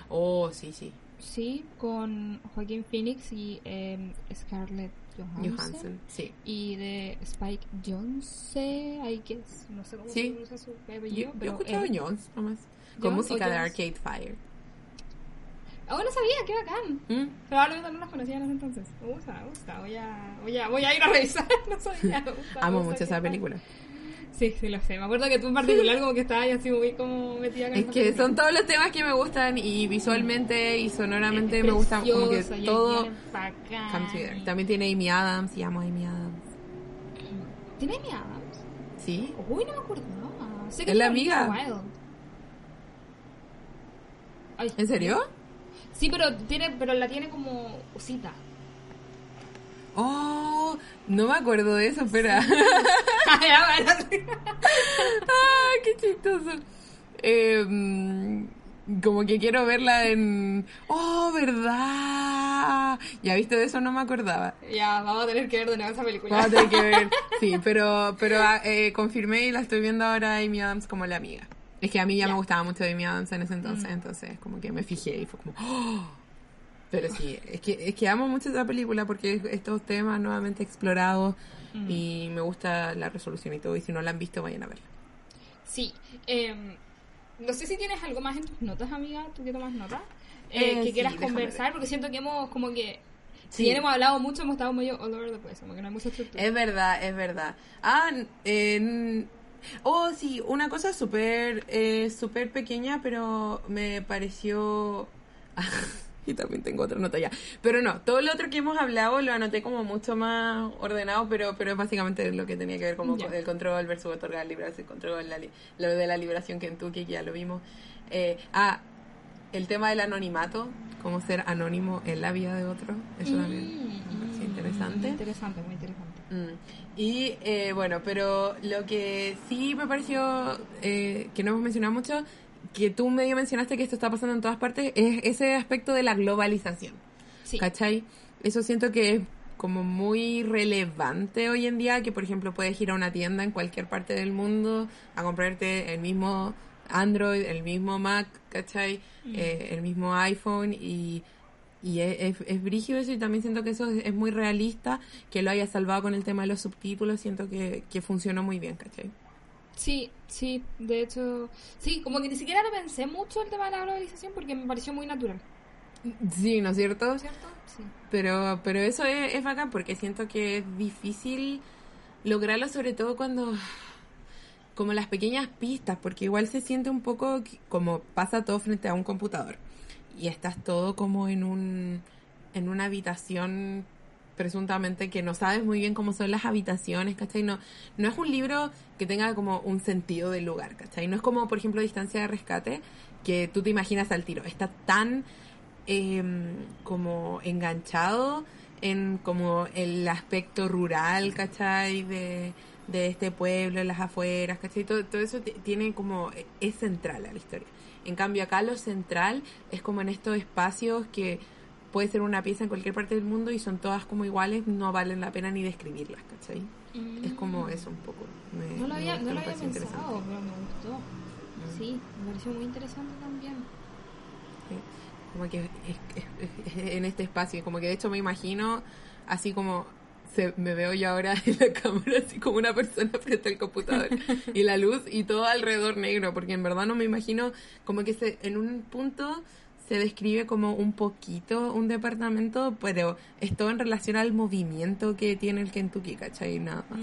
Oh, sí, sí. sí, con Joaquín Phoenix y eh, Scarlett Johansson. Johansson, sí. Y de Spike Jonze, hay que no sé cómo Sí. se pronuncia su Yo, apellido, yo he pero escuchado él- Jones nomás. Con Jones música de. Arcade Fire. Ah, no sabía, qué bacán. ¿Mm? Probablemente no los conocía en ese entonces. Me gusta, me gusta. Voy a, voy a, voy a ir a revisar. No sabía. me gusta, me Amo gusta mucho esa película. Sí, sí, lo sé. Me acuerdo que tú en particular como que estabas así muy como metida con Es que película. son todos los temas que me gustan y visualmente y sonoramente me gustan como que todo come. También tiene Amy Adams y amo a Amy Adams. ¿Tiene Amy Adams? ¿Sí? Uy, no me acordaba. Sé que Es la amiga. Ay, ¿En serio? Sí, pero tiene, pero la tiene como cita. Oh, no me acuerdo de eso, espera. Sí. ah, qué chistoso. Eh, como que quiero verla en... Oh, ¿verdad? Ya viste de eso, no me acordaba. ya, vamos a tener que ver de nuevo esa película. Vamos a tener que ver. Sí, pero, pero ah, eh, confirmé y la estoy viendo ahora Amy Adams como la amiga. Es que a mí ya, me gustaba mucho Amy Adams en ese entonces, Mm. entonces como que me fijé y fue como... ¡oh! Pero sí, es que, es que amo mucho esa película porque es- estos temas nuevamente explorados Mm. y me gusta la resolución y todo. Y si no la han visto, vayan a verla. Sí. eh, no sé si tienes algo más en tus notas, amiga, tú que tomas notas, Eh, eh, que sí, quieras conversar, ver. porque siento que hemos como que... Sí. Si bien hemos hablado mucho, hemos estado medio all over the place, como que no hay mucha estructura. Es verdad, es verdad. Ah, eh, oh, sí, una cosa súper, eh, súper pequeña, pero me pareció... y también tengo otra nota ya. Pero no, todo lo otro que hemos hablado lo anoté como mucho más ordenado, pero, pero es básicamente lo que tenía que ver como con el control versus otorgar liberación, control, la lo de la liberación Kentucky, que ya lo vimos. Eh, ah, el tema del anonimato, como ser anónimo en la vida de otro, eso también me pareció interesante. Interesante, muy interesante. Mm. Y eh, bueno, pero lo que sí me pareció eh, que no hemos mencionado mucho, que tú medio mencionaste que esto está pasando en todas partes, es ese aspecto de la globalización. Sí. ¿Cachai? Eso siento que es como muy relevante hoy en día, que por ejemplo puedes ir a una tienda en cualquier parte del mundo a comprarte el mismo Android, el mismo Mac, ¿cachai? Mm. Eh, el mismo iPhone y, y es, es, es brígido eso y también siento que eso es, es muy realista, que lo haya salvado con el tema de los subtítulos, siento que, que funcionó muy bien, ¿cachai? Sí, sí, de hecho, sí, como que ni siquiera lo pensé mucho el tema de la globalización porque me pareció muy natural, Sí, ¿no es cierto? ¿cierto? Sí. Pero, pero eso es, es bacán porque siento que es difícil lograrlo, sobre todo cuando. como las pequeñas pistas, porque igual se siente un poco como pasa todo frente a un computador y estás todo como en un. en una habitación presuntamente que no sabes muy bien cómo son las habitaciones, ¿cachai? No, no es un libro que tenga como un sentido del lugar, ¿cachai? No es como, por ejemplo, Distancia de Rescate, que tú te imaginas al tiro. Está tan em, como enganchado en como el aspecto rural, ¿cachai? De, de este pueblo, las afueras, ¿cachai? Todo, todo eso tiene como, es central a la historia. En cambio acá lo central es como en estos espacios que puede ser una pieza en cualquier parte del mundo y son todas como iguales, no valen la pena ni describirlas, ¿cachai? Es como eso un poco. Me- No lo había, no lo había pensado, pero me gustó. Sí, me pareció muy interesante también. Sí, como que es- es- es- en este espacio, como que de hecho me imagino así como se, me veo yo ahora en la cámara así como una persona frente al computador y la luz y todo alrededor negro, porque en verdad no me imagino como que se, en un punto se describe como un poquito un departamento, pero es todo en relación al movimiento que tiene el Kentucky, ¿cachai? Nada más.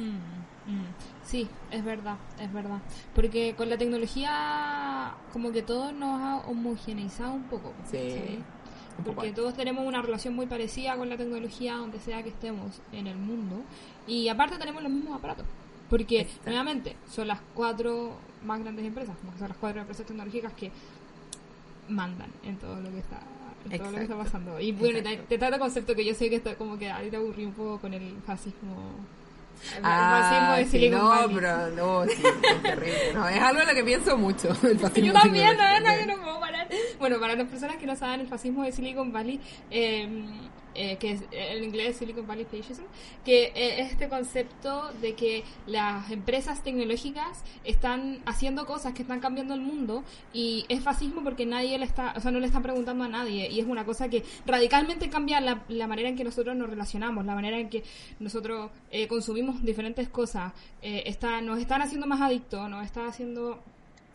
Sí, es verdad, es verdad. Porque con la tecnología, como que todo nos ha homogeneizado un poco. Sí, Porque todos tenemos una relación muy parecida con la tecnología, donde sea que estemos en el mundo. Y aparte tenemos los mismos aparatos. Porque, Exacto. nuevamente, son las cuatro más grandes empresas, son las cuatro empresas tecnológicas que mandan en todo lo que está en todo lo que está pasando. Y bueno, te, Exacto. te trata concepto que yo sé que está como que a ti te aburrí un poco con el fascismo. El Ah, fascismo de sí, Silicon no, Valley. pero no, sí, es terrible. No, es algo en lo que pienso mucho. El Yo también, no, no, yo no puedo. Bueno, para las personas que no saben, el fascismo de Silicon Valley, eh, eh, que es eh, en inglés Silicon Valley Fascism, que eh, es este concepto de que las empresas tecnológicas están haciendo cosas que están cambiando el mundo y es fascismo porque nadie le está, o sea, no le están preguntando a nadie y es una cosa que radicalmente cambia la, manera en que nosotros nos relacionamos, la manera en que nosotros eh, consumimos diferentes cosas, eh, está, nos están haciendo más adictos, nos está haciendo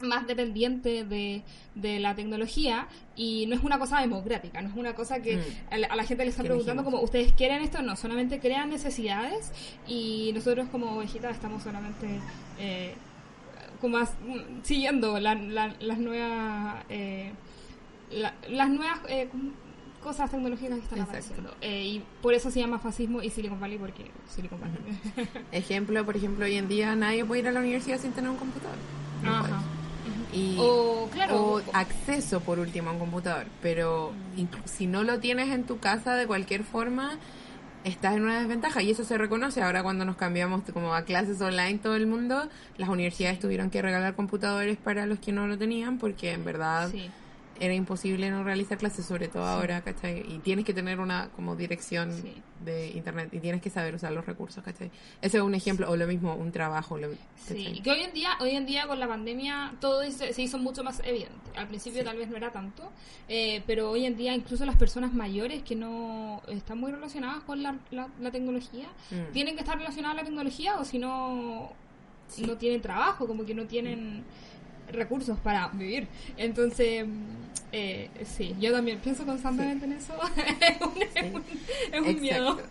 más dependiente de, de la tecnología y no es una cosa democrática, no es una cosa que Mm. a, la, a la gente le están preguntando como ustedes quieren esto, no, solamente crean necesidades y nosotros como ovejitas estamos solamente eh, como as- siguiendo la- la- las nuevas eh, la- las nuevas eh, cosas tecnológicas que están apareciendo Eh, y por eso se llama fascismo y Silicon Valley porque Silicon Valley Ejemplo, por ejemplo, hoy en día nadie puede ir a la universidad sin tener un computador. No Ajá. puede. Y, O, claro, o acceso por último a un computador. Pero si no lo tienes en tu casa de cualquier forma, estás en una desventaja. Y eso se reconoce ahora cuando nos cambiamos como a clases online todo el mundo. Las universidades tuvieron que regalar computadores para los que no lo tenían porque en verdad sí. Era imposible no realizar clases, sobre todo ahora, ¿cachai? Y tienes que tener una como dirección Sí. de internet y tienes que saber usar los recursos, ¿cachai? Ese es un ejemplo, o lo mismo, un trabajo, lo, Sí, que hoy en día, hoy en día con la pandemia todo se, se hizo mucho más evidente. Al principio tal vez no era tanto, eh, pero hoy en día incluso las personas mayores que no están muy relacionadas con la, la, la tecnología, Mm. tienen que estar relacionadas a la tecnología o si no, no tienen trabajo, como que no tienen recursos para vivir. Entonces, eh, sí, yo también pienso constantemente en eso. es un, es un- es un miedo.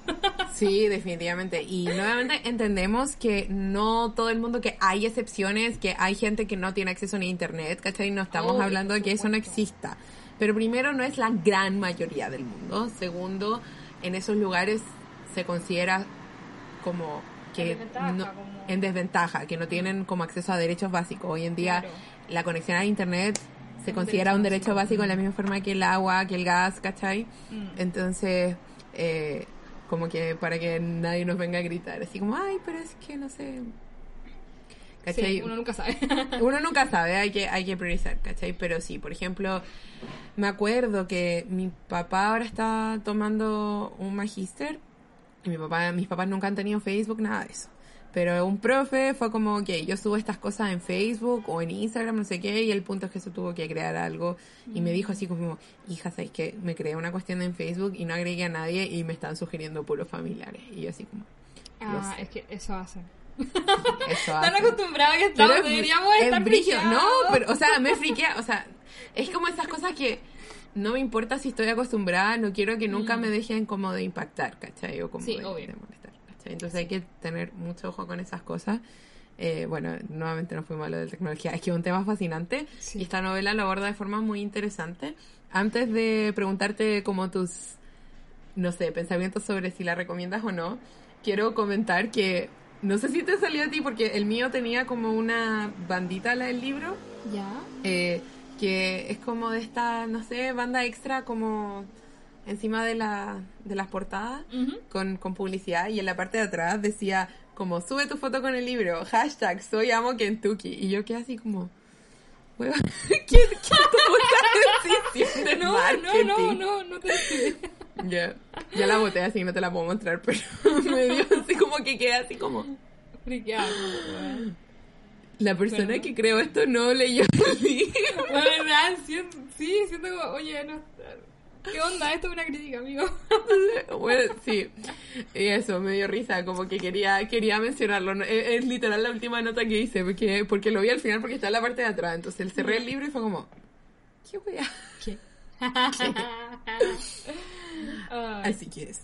Sí, definitivamente. Y nuevamente entendemos que no todo el mundo, que hay excepciones, que hay gente que no tiene acceso ni a internet, ¿cachai? No estamos hablando de que eso no exista. Pero primero, no es la gran mayoría del mundo. Segundo, en esos lugares se considera como que En desventaja, no- como- en desventaja, que no tienen como acceso a derechos básicos. Hoy en día Claro. la conexión a internet se un considera un derecho derecho básico de la misma forma que el agua, que el gas, ¿cachai? Mm. Entonces, eh, como que para que nadie nos venga a gritar, así como, ay, pero es que no sé. ¿Cachai? Sí, uno nunca sabe. Uno nunca sabe, hay que, hay que priorizar, ¿cachai? Pero sí, por ejemplo, me acuerdo que mi papá ahora está tomando un magíster mi papá, mis papás nunca han tenido Facebook, nada de eso. Pero un profe fue como, que yo subo estas cosas en Facebook o en Instagram, no sé qué, y el punto es que se tuvo que crear algo. Y me dijo así como, hija, ¿sabes qué? Me creé una cuestión en Facebook y no agregué a nadie y me están sugiriendo puros familiares. Y yo así como, Ah, sé. es que eso hace. eso Tan hace. acostumbrada que estamos, es- deberíamos es estar brillo. friqueados. No, pero, o sea, me friquea. O sea, es como esas cosas que no me importa si estoy acostumbrada, no quiero que nunca me dejen como de impactar, ¿cachai? O como Mm. Sí, de, de molestar, ¿cachai? Entonces hay que tener mucho ojo con esas cosas. Eh, bueno, nuevamente nos fuimos a lo de tecnología. Es que es un tema fascinante Sí. y esta novela lo aborda de forma muy interesante. Antes de preguntarte como tus, no sé, pensamientos sobre si la recomiendas o no, quiero comentar que no sé si te salió a ti porque el mío tenía como una bandita la del libro Ya. eh, que es como de esta, no sé, banda extra como encima de, la, de las portadas con, con publicidad y en la parte de atrás decía como sube tu foto con el libro, hashtag soy amo Kentucky y yo quedé así como "Hueva, ¿quién, quién tomó esta decisión de No, no, marketing?" no, no, no te Ya, ya la boté así, no te la puedo mostrar, pero me dio así como que quedé así como friqueado. La persona Pero- que creó esto no leyó el libro. Siento, sí, siento como, oye, no, ¿qué onda? Esto es una crítica, amigo. Bueno, sí. Y eso, me dio risa, como que quería quería mencionarlo. Es, es literal la última nota que hice, porque, porque lo vi al final porque está en la parte de atrás. Entonces cerré el libro y fue como, ¿qué wea? ¿Qué? Ay. Así que es.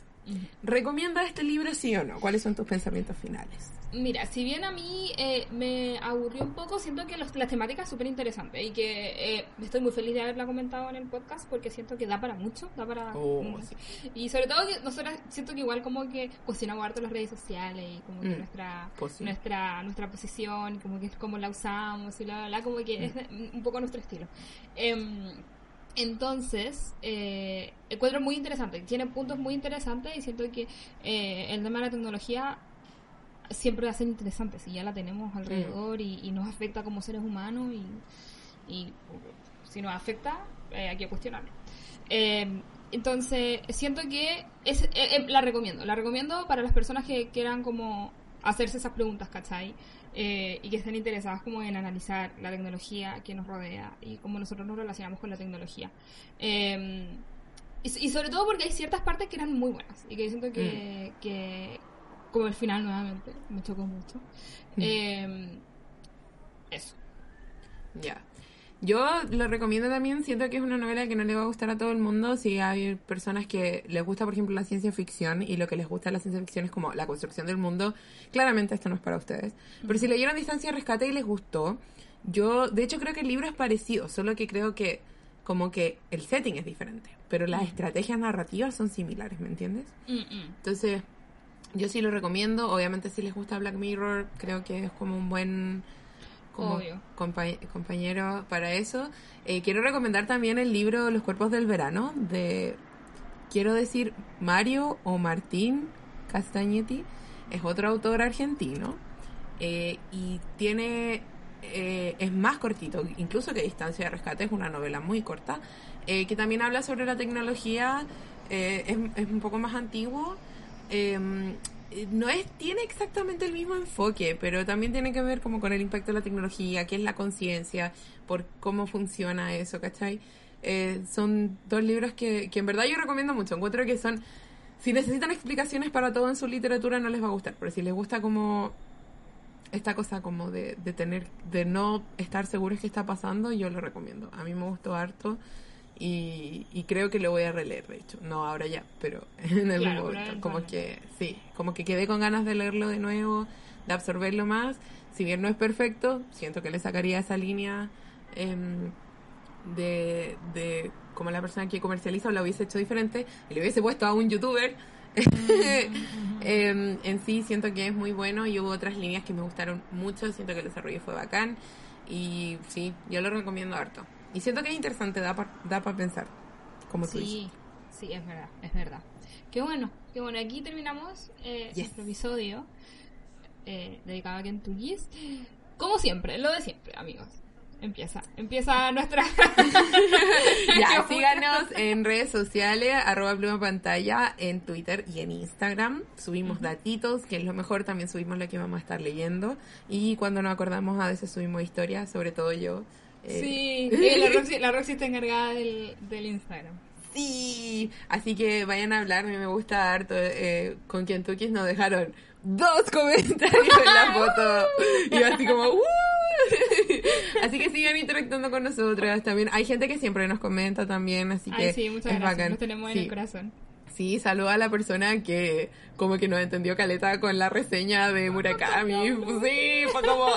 ¿Recomienda este libro sí o no? ¿Cuáles son tus pensamientos finales? Mira, si bien a mí eh, me aburrió un poco, siento que los, las temáticas súper interesantes y que eh, estoy muy feliz de haberla comentado en el podcast porque siento que da para mucho, da para... Oh, mm, sí. Y sobre todo que nosotros siento que igual como que cuestionamos harto las redes sociales y como que Mm, nuestra, pues sí. nuestra nuestra posición, como que es como la usamos y la, la como que Mm. es un poco nuestro estilo. Em, entonces, eh, encuentro muy interesante, tiene puntos muy interesantes y siento que eh, el tema de la tecnología siempre va a ser interesante si ya la tenemos alrededor y, y nos afecta como seres humanos y, y si nos afecta eh, hay que cuestionarlo. Eh, entonces, siento que es, eh, eh, la recomiendo, la recomiendo para las personas que quieran como hacerse esas preguntas, ¿cachai? Eh, y que estén interesadas como en analizar la tecnología que nos rodea y cómo nosotros nos relacionamos con la tecnología. Eh, y, y sobre todo porque hay ciertas partes que eran muy buenas y que siento que, que como el final nuevamente, me chocó mucho. Eh, eso. Ya. Yo lo recomiendo también, siento que es una novela que no le va a gustar a todo el mundo si hay personas que les gusta, por ejemplo, la ciencia ficción y lo que les gusta de la ciencia ficción es como la construcción del mundo. Claramente esto no es para ustedes. Pero si leyeron Distancia de Rescate y les gustó, yo de hecho creo que el libro es parecido, solo que creo que como que el setting es diferente, pero las estrategias narrativas son similares, ¿me entiendes? Entonces, yo sí lo recomiendo. Obviamente, si les gusta Black Mirror, creo que es como un buen como Obvio. compa- compañero para eso. Eh, quiero recomendar también el libro Los cuerpos del verano de, quiero decir, Mario o Martín Castagnetti. Es otro autor argentino eh, y tiene eh, es más cortito, incluso que Distancia de Rescate es una novela muy corta, eh, que también habla sobre la tecnología, eh, es, es un poco más antiguo. Eh, no es tiene exactamente el mismo enfoque, pero también tiene que ver como con el impacto de la tecnología, qué es la conciencia, por cómo funciona eso, ¿cachai? Eh, son dos libros que, que en verdad yo recomiendo mucho. Encuentro que son, si necesitan explicaciones para todo en su literatura no les va a gustar, pero si les gusta como esta cosa como de, de tener, de no estar seguros qué está pasando, yo lo recomiendo. A mí me gustó harto y, y creo que lo voy a releer, de hecho. No ahora ya, pero en algún Claro, momento. Como que, sí, como que quedé con ganas de leerlo de nuevo, de absorberlo más. Si bien no es perfecto, siento que le sacaría esa línea em, de, de como la persona que comercializa lo hubiese hecho diferente y le hubiese puesto a un youtuber. Em, en sí siento que es muy bueno y hubo otras líneas que me gustaron mucho, siento que el desarrollo fue bacán y sí, yo lo recomiendo harto. Y siento que es interesante, da para da pa pensar, como tú dices. Sí, sí, es verdad, es verdad. Qué bueno, qué bueno. Aquí terminamos eh, Yes. episodio eh, dedicado a Kentucky's. Como siempre, lo de siempre, amigos. empieza. Empieza nuestra. Ya, síganos en redes sociales, arroba pluma pantalla, en Twitter y en Instagram. Subimos datitos, que es lo mejor, también subimos lo que vamos a estar leyendo. Y cuando nos acordamos, a veces subimos historias, sobre todo yo. Eh, Sí, eh, la, Roxy, la Roxy está encargada del, del Instagram. Sí, así que vayan a hablar, a mí me gusta harto. Eh, con Kentucky nos dejaron dos comentarios en la foto. Y yo así como, "Uh". Así que sigan interactuando con nosotras también. Hay gente que siempre nos comenta también, así que Ay, sí, muchas es gracias. bacán. Nos tenemos en el corazón. Sí, saluda a la persona que como que nos entendió caleta con la reseña de Murakami. Sí, fue como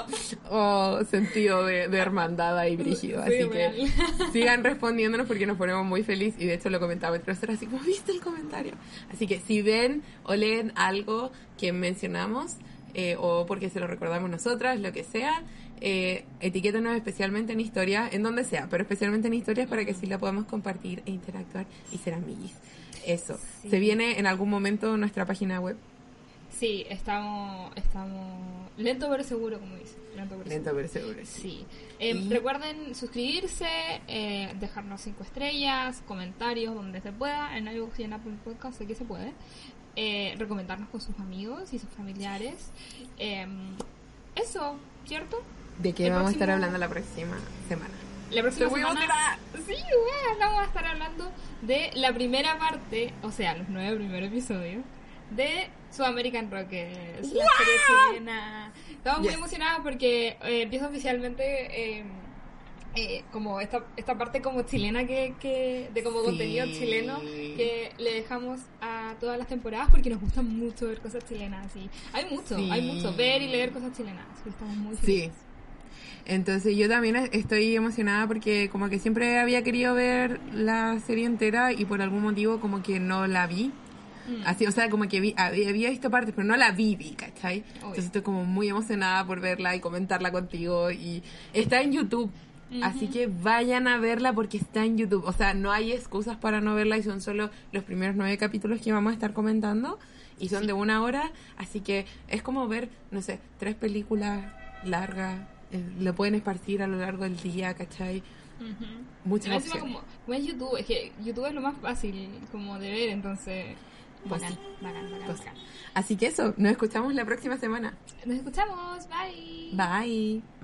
oh, sentido de, de hermandad ahí brígido. Sí, Así que real. sigan respondiéndonos porque nos ponemos muy felices y de hecho lo comentaba el profesor así como, ¿viste el comentario? Así que si ven o leen algo que mencionamos eh, o porque se lo recordamos nosotras, lo que sea, eh, etiquétanos especialmente en historia, en donde sea, pero especialmente en historias para que sí la podamos compartir e interactuar y ser amiguis. Eso. Sí. Se viene en algún momento nuestra página web. Sí, estamos, estamos lento pero seguro, como dice. Lento pero Lento seguro. pero seguro. sí. Sí. Eh, Y- Recuerden suscribirse, eh, dejarnos cinco estrellas, comentarios donde se pueda, en iVoox y en Apple Podcast, sé que se puede. Eh, recomendarnos con sus amigos y sus familiares. Eh, eso, ¿cierto? ¿De qué El vamos a estar hablando la próxima semana? La próxima semana... Sí, weón, vamos a estar hablando de la primera parte, o sea, los nueve primeros episodios, de Sudamerican Rockets, la serie chilena. Estamos muy Yes. emocionadas porque eh, empieza oficialmente eh, eh, como esta, esta parte como chilena que, que de como Sí. contenido chileno que le dejamos a todas las temporadas porque nos gusta mucho ver cosas chilenas. Y hay mucho, Sí. hay mucho, ver y leer cosas chilenas. estamos muy Sí. Entonces yo también estoy emocionada porque como que siempre había querido ver la serie entera y por algún motivo como que no la vi. Mm. Así, o sea, como que vi, había, había visto partes, pero no la vi, vi, ¿cachai? Obvio. Entonces estoy como muy emocionada por verla y comentarla contigo y está en YouTube. Así que vayan a verla porque está en YouTube. O sea, no hay excusas para no verla y son solo los primeros nueve capítulos que vamos a estar comentando y son de una hora. Así que es como ver, no sé, tres películas largas. Eh, lo pueden esparcir a lo largo del día, ¿cachai? Muchas Y más encima opciones. como, como es YouTube, es que YouTube es lo más fácil como de ver, entonces... Bacán, bacán, bacán, bacán. Así que eso, nos escuchamos la próxima semana. Nos escuchamos, bye. Bye.